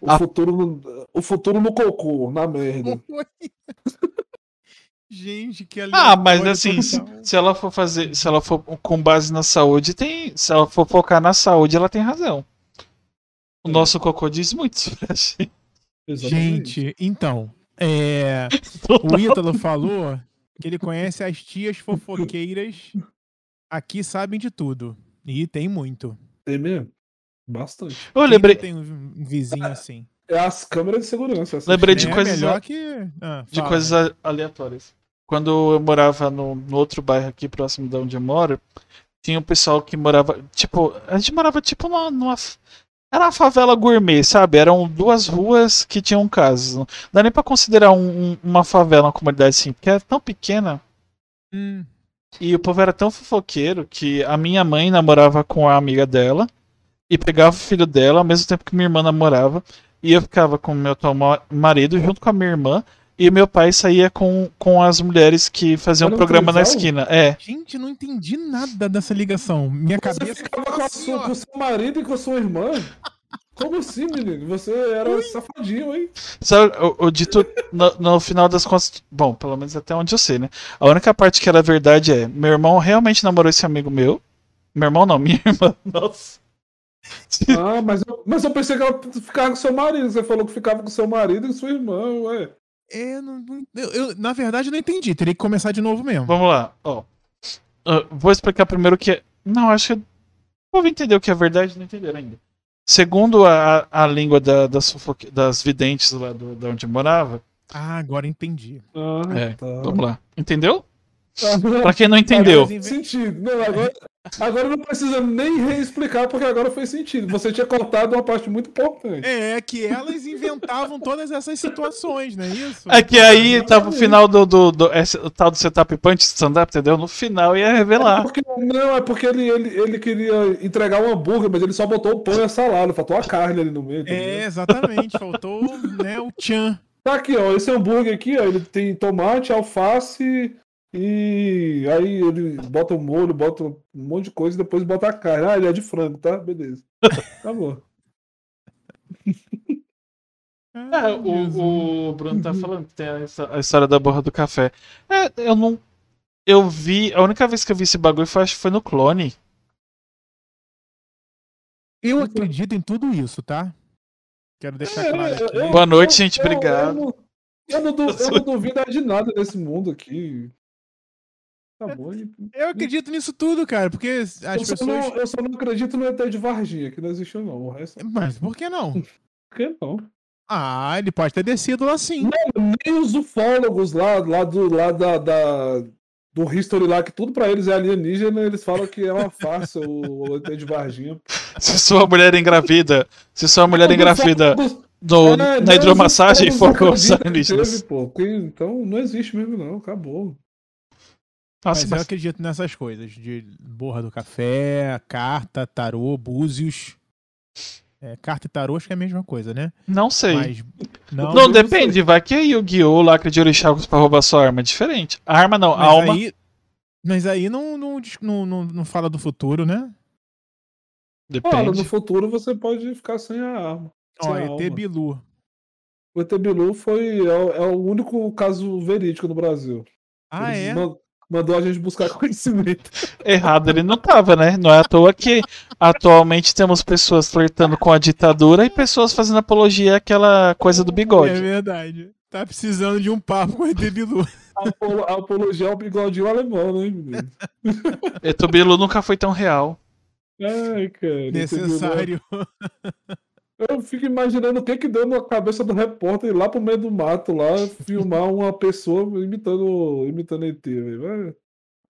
o, A- futuro no, o futuro no cocô, na merda. <laughs> Gente, que Ah, mas aleatório assim, se, se ela for fazer, se ela for com base na saúde, tem, se ela for focar na saúde, ela tem razão. O É. nosso cocô diz muito sobre a gente. Exatamente. Gente, então, é, <laughs> o Ítalo falou que ele conhece as tias fofoqueiras. Aqui sabem de tudo. E tem muito. Tem mesmo? Bastante. Eu Quem lembrei, tem um vizinho assim. É as câmeras de segurança. Lembrei de. É coisas- melhor que. Ah, de fala. coisas aleatórias. Quando eu morava no, no outro bairro aqui próximo de onde eu moro, tinha um pessoal que morava, tipo, a gente morava tipo numa, numa era uma favela gourmet, sabe? Eram duas ruas que tinham casas. Não dá nem pra considerar um- um- uma favela, uma comunidade assim, porque era tão pequena. Hum, E o povo era tão fofoqueiro que a minha mãe namorava com a amiga dela e pegava o filho dela ao mesmo tempo que minha irmã namorava. E eu ficava com o meu atual ma- marido junto com a minha irmã. E meu pai saía com, com as mulheres que faziam um programa na esquina. É. Gente, não entendi nada dessa ligação. Minha Você cabeça ficava ficou com, a assim, sua, com o seu marido e com a sua irmã? Como assim, menino? Você era safadinho, hein? Sabe, o, o dito no, no final das contas. Bom, pelo menos até onde eu sei, né? A única parte que era verdade é: meu irmão realmente namorou esse amigo meu. Meu irmão não, <laughs> minha irmã. Nossa. Ah, mas eu, mas eu pensei que ela ficava com seu marido. Você falou que ficava com seu marido e sua irmã, ué. É, não- não- eu, eu, na verdade, não entendi. Teria que começar de novo mesmo. Vamos lá, ó. Ah, vou explicar primeiro o que é. Não, acho que. O povo entendeu o que é verdade, não entenderam ainda. Segundo a, a língua da- das, fofoque- das videntes lá do, da onde eu morava. Ah, agora entendi. Ah, É, tá. Vamos lá. Entendeu? Pra quem não entendeu. Sentido. Não, agora, agora não precisa nem reexplicar, porque agora fez sentido. Você tinha cortado uma parte muito importante. É, que elas inventavam todas essas situações, não é isso? É que aí tava o final do, do, do- esse- o tal do setup punch stand-up, entendeu? No final ia revelar. Porque, não, é porque ele, ele, ele queria entregar um hambúrguer, mas ele só botou o pão e a salada, faltou a carne ali no meio. É, exatamente. Faltou né, o tchan. Tá aqui, ó. Esse hambúrguer aqui, ó, ele tem tomate, alface e aí ele bota o molho, bota um monte de coisa e depois bota a carne. Ah, ele é de frango, tá? Beleza. Tá bom. <laughs> É, o, o Bruno tá falando que tem essa, a história da borra do café. É, eu não. Eu vi. A única vez que eu vi esse bagulho foi, acho que foi no clone. Eu acredito em tudo isso, tá? Quero deixar É, claro aqui. eu- Boa noite, eu- gente, eu- obrigado. Eu, não- eu não, eu <laughs> não duvido de nada nesse mundo aqui. Tá bom. Eu acredito nisso tudo, cara, porque as Eu só, pessoas. não, eu só não acredito no ET de Varginha, que não existiu, não. O resto, Mas por que não? <laughs> por que não? Ah, ele pode ter descido lá sim. Nem os ufólogos lá, lá, do, lá da, da- do history lá, que tudo pra eles é alienígena, eles falam que é uma <laughs> farsa o ET de Varginha. Se sua mulher engravida, se sua mulher engravida no, É, na não, hidromassagem for não com os alienígenas. teve, pô. Então não existe mesmo, não. Acabou. Nossa, Mas eu acredito nessas coisas, de borra do café, carta, tarô, búzios. É, carta e tarô acho que é a mesma coisa, né? não sei. Mas não, não, depende. sei. Vai que é Yu-Gi-Oh! lacre de orixá pra roubar sua arma. É diferente. Arma não, mas alma. aí, mas aí não, não, não, não, não fala do futuro, né? Depende. no futuro você pode ficar sem a arma. Ó, a ET. Bilu. O ET Bilu foi, é, o- é o único caso verídico no Brasil. Ah, Eles é? Mandou a gente buscar <laughs> conhecimento. Errado ele não tava, né? Não é à toa que atualmente temos pessoas flertando com a ditadura e pessoas fazendo apologia àquela coisa do É bigode. verdade. Tá precisando de um papo com o ET Bilu. A apolo- a apologia ao bigodinho alemão, né, menino? Etubilu nunca foi tão real. Ai, cara. Bilu. Necessário. <laughs> Eu fico imaginando o que que deu na cabeça do repórter ir lá pro meio do mato lá, filmar uma pessoa imitando, imitando ET, velho. Vai.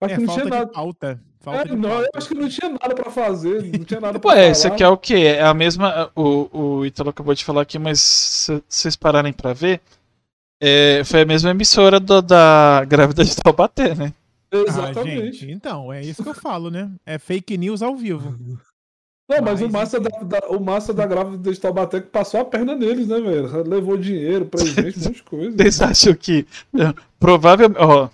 Acho É que não falta tinha nada. pauta. Falta É, não, eu acho que não tinha nada pra fazer, não tinha nada pra Ué, falar. esse aqui é o quê? É a mesma. O, o Italo acabou de falar aqui, mas se vocês pararem pra ver, é, foi a mesma emissora do- da Grávida de Taubaté, né? Ah, Exatamente. gente, então, é isso que eu falo, né? É fake news ao vivo. <laughs> Não, mas, o Mas, massa, da, da- o massa da grávida de Taubaté que passou a perna neles, né, velho? Levou dinheiro, presente, <laughs> um monte de coisa. Vocês acham que. Provavelmente. Ó,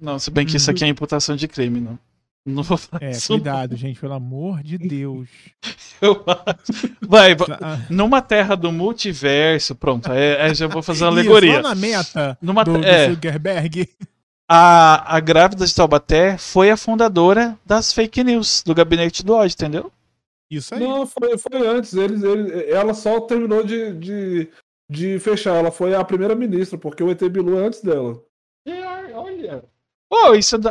não, se bem que isso aqui é imputação de crime, não. Não vou falar É, isso. cuidado, gente, pelo amor de Deus. <laughs> Eu acho. Vai, va- Ah, numa terra do multiverso, pronto, aí, aí já vou fazer uma <laughs> Isso, alegoria. lá na meta Numa do, do é. Zuckerberg. A, a grávida de Taubaté foi a fundadora das fake news, do gabinete do ódio, entendeu? Isso aí. Não, foi, foi antes. Eles, eles- ela só terminou de, de, de fechar. Ela foi a primeira ministra, porque o ET Bilu é antes dela. olha. Pô, isso dá,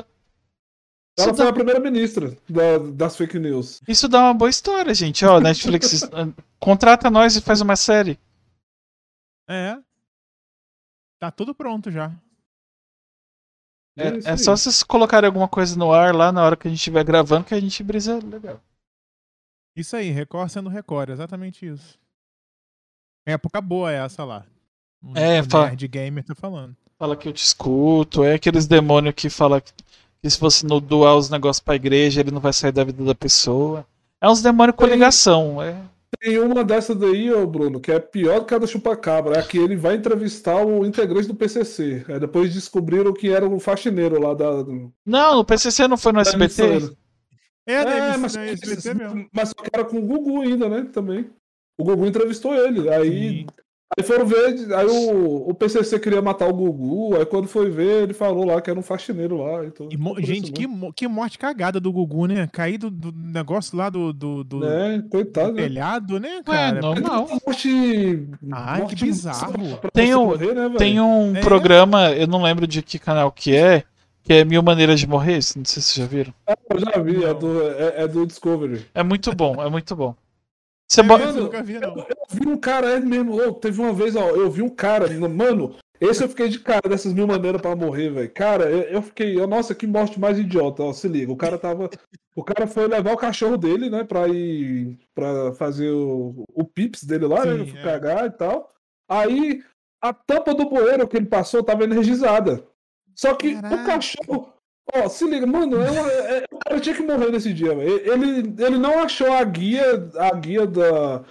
Ela isso, foi dá, a primeira ministra da- das fake news. isso dá uma boa história, gente. Ó, Netflix, ah, <laughs> contrata nós e faz uma série. É. Tá tudo pronto já. É, é aí. só vocês colocarem alguma coisa no ar lá na hora que a gente estiver gravando que a gente brisa legal. Isso aí, Record sendo Record, exatamente isso. Época boa essa lá. O É, o fala- Nerd Gamer tá falando. Fala que eu te escuto, é aqueles demônios que fala que, que se você não doar os negócios pra igreja, ele não vai sair da vida da pessoa. É uns demônios com ligação, é. Tem uma dessa daí, ô Bruno, que é pior do que a da Chupacabra. É que ele vai entrevistar o integrante do PCC. Aí depois descobriram que era o faxineiro lá da. da Não, o PCC não foi no SBT. emissora. É, É, mas, na SBT mesmo. mas só que era com o Gugu ainda, né? Também. O Gugu entrevistou ele. Aí, Sim. aí foram ver, aí o, o PCC queria matar o Gugu. Aí quando foi ver, ele falou lá que era um faxineiro lá. Então, E gente, que, mo- que morte cagada do Gugu, né? Cair do, do negócio lá do, do, do- É, do coitado, né? telhado, né, Ué, cara? normal. Morte. Ai, morte que bizarro. Tem um- morrer, né? Tem um É. programa, eu não lembro de que canal que é, que é Mil Maneiras de Morrer, não sei se vocês já viram. Eu já vi, é Não. do, é, é do Discovery. É muito bom, é muito bom. Você É, eu nunca vi, não. Eu vi um cara, é mesmo, ô, teve uma vez, ó, eu vi um cara, mano, esse eu fiquei de cara dessas mil maneiras pra morrer, velho. Cara, eu, eu fiquei, eu, nossa, que morte mais idiota, ó, se liga, o cara tava, o cara foi levar o cachorro dele, né, pra ir, pra fazer o, o pips dele lá, né, Sim, pra é. cagar e tal. Aí, a tampa do bueiro que ele passou tava energizada. Só que Caraca. o cachorro, ó, se liga, mano, uma- é- é- o cara tinha que morrer nesse dia, velho. Ele, ele não achou a guia, a guia da,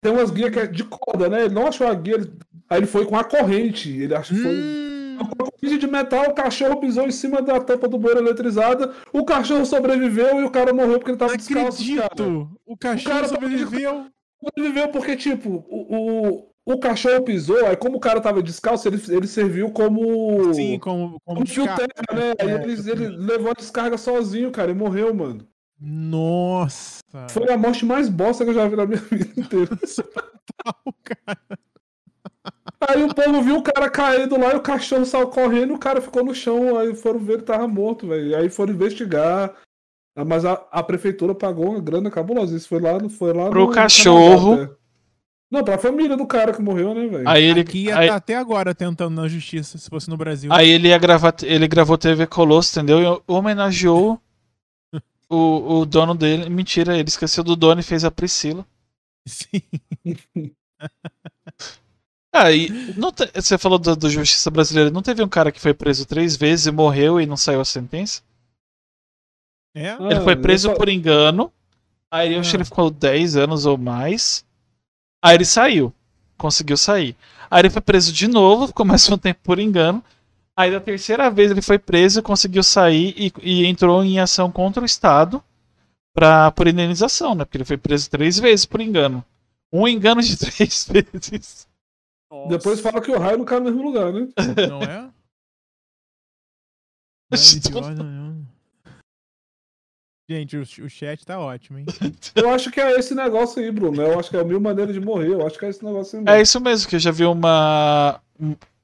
tem umas guias que é de corda, né? Ele não achou a guia. ele- Aí ele foi com a corrente. Ele acha que foi. Hum, Com a corrente de metal, o cachorro pisou em cima da tampa do bueiro eletrizada. O cachorro sobreviveu e o cara morreu porque ele tava não descalço. Cara. acredito! O cachorro cara tá- sobreviveu. Sobreviveu porque, tipo, o, o, o cachorro pisou, aí como o cara tava descalço, ele, ele serviu como. Sim, como, como como descarga. terra, né? Aí É. ele, ele levou a descarga sozinho, cara, e morreu, mano. Nossa! Foi a morte mais bosta que eu já vi na minha vida inteira. <laughs> cara. Aí o povo viu o cara caindo lá e o cachorro saiu correndo e o cara ficou no chão. Aí foram ver ele tava morto, velho. Aí foram investigar. Ah, Mas a, a prefeitura pagou uma grana cabulosa. Isso foi lá, no- foi lá Pro no cachorro. Canadá, até. Não, pra família do cara que morreu, né, velho? Aí ele, Aqui ia aí, tá até agora tentando na justiça, se fosse no Brasil. aí ele ia gravar, ele gravou TV Colosso, entendeu? E homenageou <laughs> o, o dono dele. Mentira, ele esqueceu do dono e fez a Priscila. Sim. <laughs> Ah, e não te- você falou do, do Justiça Brasileira, não teve um cara que foi preso três vezes e morreu e não saiu a sentença? É? Ah, Ele foi eu preso só- por engano. Aí eu acho que Ah. ele ficou 10 anos ou mais. Aí ele saiu. Conseguiu sair. Aí ele foi preso de novo, ficou mais um tempo por engano. Aí da terceira vez ele foi preso, conseguiu sair e, e entrou em ação contra o Estado pra, por indenização, né? Porque ele foi preso três vezes por engano. Um engano de <laughs> três vezes. Depois fala que o raio não cai no mesmo lugar, né? Não é? <laughs> Não. Gente, o, o chat tá ótimo, hein? <laughs> Eu acho que é esse negócio aí, Bruno. Eu acho que é a mil maneiras de morrer. Eu acho que é esse negócio aí É mesmo. isso mesmo, que eu já vi uma.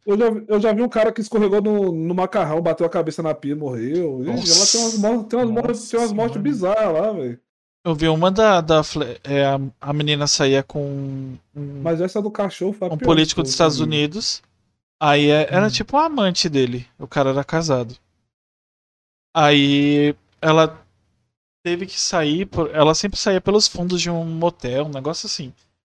Eu, já, eu já vi um cara que escorregou no, no macarrão, bateu a cabeça na pia e morreu. Ih, lá tem umas mortes, tem umas mortes, tem umas mortes bizarras lá, velho. Eu vi uma da. da é, a, a menina saía com um, Mas essa do cachorro foi a um pior político dos Estados amigo. Unidos. Aí é- era Hum. tipo um amante dele. O cara era casado. Aí ela teve que sair. Por, ela sempre saía pelos fundos de um motel, um negócio assim.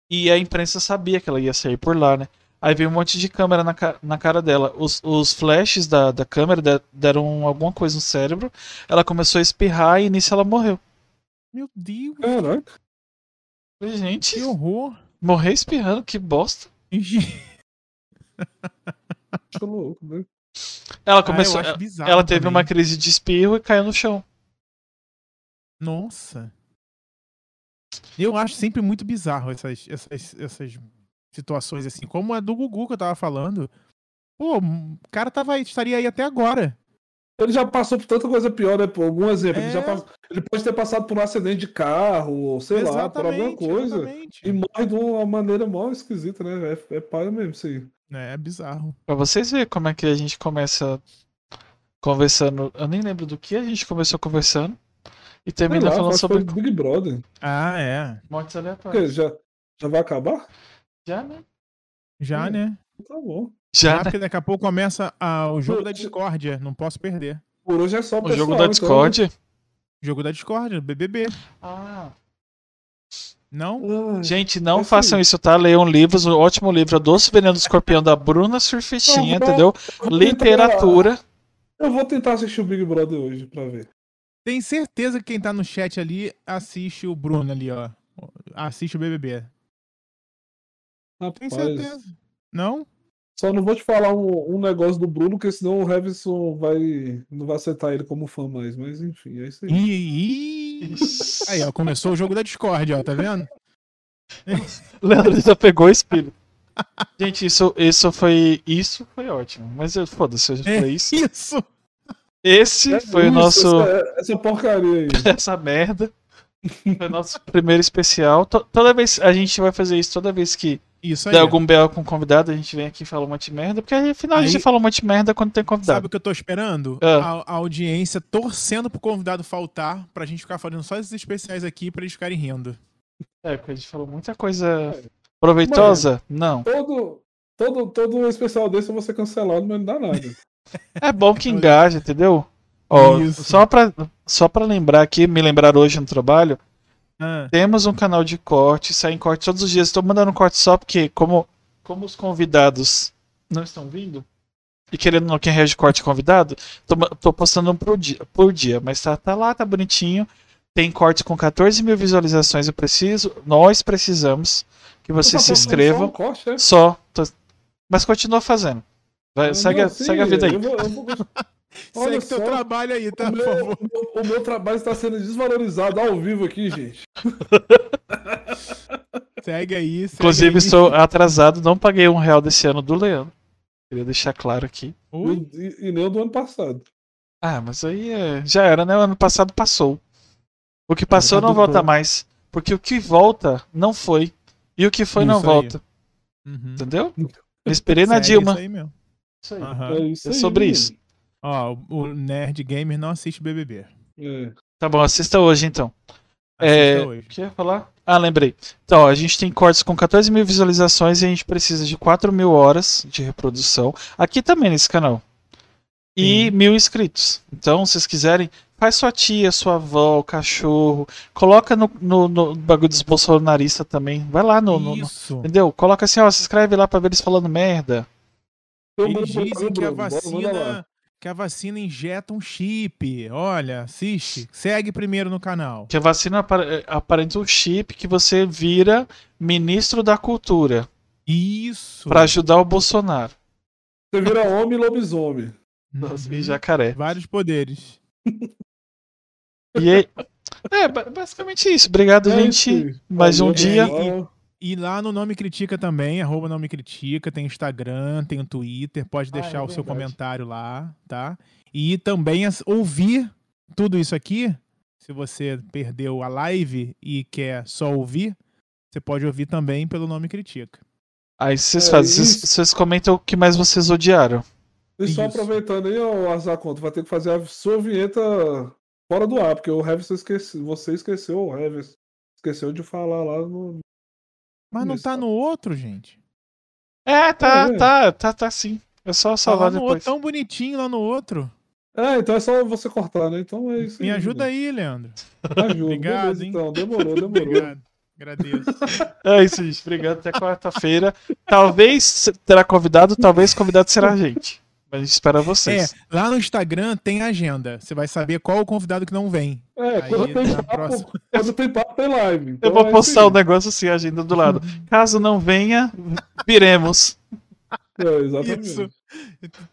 E a imprensa sabia que ela ia sair por lá, né? Aí veio um monte de câmera na, ca- na cara dela. Os, os flashes da, da câmera de- deram alguma coisa no cérebro. Ela começou a espirrar e nisso ela morreu. Meu Deus, Caraca, Falei, Gente, que horror. morrer espirrando, que bosta. louco, né? Ela Ah, começou. acho bizarro ela teve também. uma crise de espirro e caiu no chão. Nossa. Eu acho sempre muito bizarro essas, essas, essas situações assim, como a do Gugu que eu tava falando. Pô, o cara tava, aí- estaria aí até agora. Ele já passou por tanta coisa pior, né? Pô, algum exemplo. Ele, É. já pass- ele pode ter passado por um acidente de carro, ou sei lá, por alguma Exatamente, coisa. exatamente. E morre de uma maneira mó esquisita, né? É, é paia mesmo isso aí. É, é bizarro. Pra vocês verem como é que a gente começa conversando. Eu nem lembro do que a gente começou conversando. E termina lá, falando sobre Big Brother. Ah, é. mortes aleatórias. Já, já vai acabar? Já, né? Já, Hum. né? Tá bom. Já, Já, né? porque daqui a pouco começa a- o jogo da discórdia. Não posso perder. Por hoje é só o O pessoal, jogo da então, Discord. Jogo da discórdia, BBB. Ah. Não? Ah, Gente, não É façam isso, tá? Leiam livros. O ótimo livro, A Doce Veneno do Escorpião, da Bruna Surfistinha, entendeu? Literatura. tentar- Eu vou tentar assistir o Big Brother hoje pra ver. Tem certeza que quem tá no chat ali assiste o Bruno ali, ó. Assiste o BBB. Tem Rapaz, certeza. Não? só não vou te falar um, um negócio do Bruno, porque senão o Revson vai, não vai aceitar ele como fã mais. Mas enfim, é isso aí. Ih, ih. Aí, ó, começou o jogo da Discord, ó, tá vendo? <laughs> Leandro já pegou o espírito. Gente, isso, isso foi. Isso foi ótimo. Mas eu- foda-se, eu já É falei isso. <laughs> Isso! Esse É foi o isso, nosso. Essa, essa porcaria aí. <laughs> essa merda. Foi o nosso primeiro especial. To- toda vez a gente vai fazer isso toda vez que Isso aí. der algum BO com convidado, a gente vem aqui e fala um monte de merda, porque afinal a Aí- gente fala um monte de merda quando tem Sabe convidado. o que eu tô esperando? Ah. A, a audiência torcendo pro convidado faltar pra gente ficar fazendo só esses especiais aqui pra eles ficarem rindo. É, porque a gente falou muita coisa proveitosa. Não. Todo, todo, todo especial desse eu vou ser cancelado, mas não dá nada. É bom que engaja, entendeu? Ó, Isso. só pra, só pra lembrar aqui, me lembrar hoje no trabalho, Ah, temos um canal de corte, saem cortes todos os dias. Estou mandando corte só porque, como, como os convidados não estão vindo, e querendo não quem reage corte convidado, tô, ma- tô postando um por dia, por dia. Mas tá, tá lá, tá bonitinho. Tem corte com 14 mil visualizações. Eu preciso, nós precisamos que vocês se Tá postando inscrevam. só um corte, é? Só. tô- mas continua fazendo. Vai, segue, não, sim, segue a vida aí. eu vou- eu vou- <laughs> Olha segue teu só, trabalho aí, tá? O Por meu, favor. o meu- o meu trabalho está sendo desvalorizado ao vivo aqui, gente. <laughs> Segue aí. Segue Inclusive, aí. estou atrasado, não paguei um real desse ano do Leandro. Queria deixar claro aqui. E, e nem o do ano passado. Ah, mas aí é... já era, né? O ano passado passou. O que passou não volta bom. mais. Porque o que volta não foi. E o que foi não Isso aí. volta. Uhum. Entendeu? <laughs> Eu esperei na Dilma. Isso aí mesmo. Isso aí. É isso É aí, sobre menino. isso. Ó, o Nerd Gamer não assiste BBB. É. Tá bom, assista hoje então. Assista É, hoje. O que eu ia falar? Ah, lembrei. Então, ó, a gente tem cortes com 14 mil visualizações e a gente precisa de 4 mil horas de reprodução. Aqui também nesse canal. E Sim. mil inscritos. Então, se vocês quiserem, faz sua tia, sua avó, o cachorro. Coloca no, no, no bagulho dos bolsonaristas também. Vai lá no, no- no- Isso. Entendeu? Coloca assim, ó, se inscreve lá pra ver eles falando merda. Eles dizem que a vacina, que a vacina injeta um chip. Olha, assiste, segue primeiro no canal. Que a vacina apare- aparenta um chip que você vira ministro da cultura Isso. pra ajudar o Bolsonaro. Você vira homem e lobisomem. Nossa, Uhum. e jacaré. Vários poderes. E aí, é, ba- basicamente isso. Obrigado, É gente. isso. Mais um Valeu, dia. pessoal. E lá no Nome Critica também, arroba Nome Critica, tem Instagram, tem o Twitter, pode Ah, é deixar o seu comentário lá, tá? E também as- ouvir tudo isso aqui, se você perdeu a live e quer só ouvir, você pode ouvir também pelo Nome Critica. Aí vocês É, fazem, vocês, comentam o que mais vocês odiaram. E só Isso. aproveitando aí, ó, Azar Conto, vai ter que fazer a sua vinheta fora do ar, porque o você esqueceu, você esqueceu, o Heavy esqueceu de falar lá no. Mas não tá no outro, gente. É, tá, É. tá, tá, tá sim. É só Tá salvar no outro, depois. tão bonitinho lá no outro. É, então é só você cortar, né? Então é isso Me ajuda aí, Leandro. Ajuda. <laughs> Obrigado, Beleza, hein? então. Demorou, <laughs> demorou. Obrigado. Agradeço. É isso, gente. Obrigado. Até quarta-feira. Talvez terá convidado, talvez convidado será a gente. Mas a gente espera É, vocês. lá no Instagram tem agenda. Você vai saber qual o convidado que não vem. É, Aí, quando tem, papo, próxima. quando tem papo, tem live. Então Eu vou é postar o isso negócio assim, a agenda do lado. Caso não venha, viremos. É, exatamente. Isso.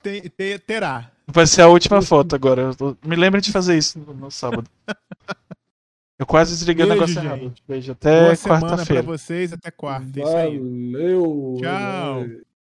Tem- te- terá. Vai ser a última foto agora. Me lembre de fazer isso no, no sábado. Eu quase desliguei o negócio errado. gente. Beijo. Até Boa semana pra quarta-feira. vocês. Até quarta. É isso aí. Valeu. Tchau. é.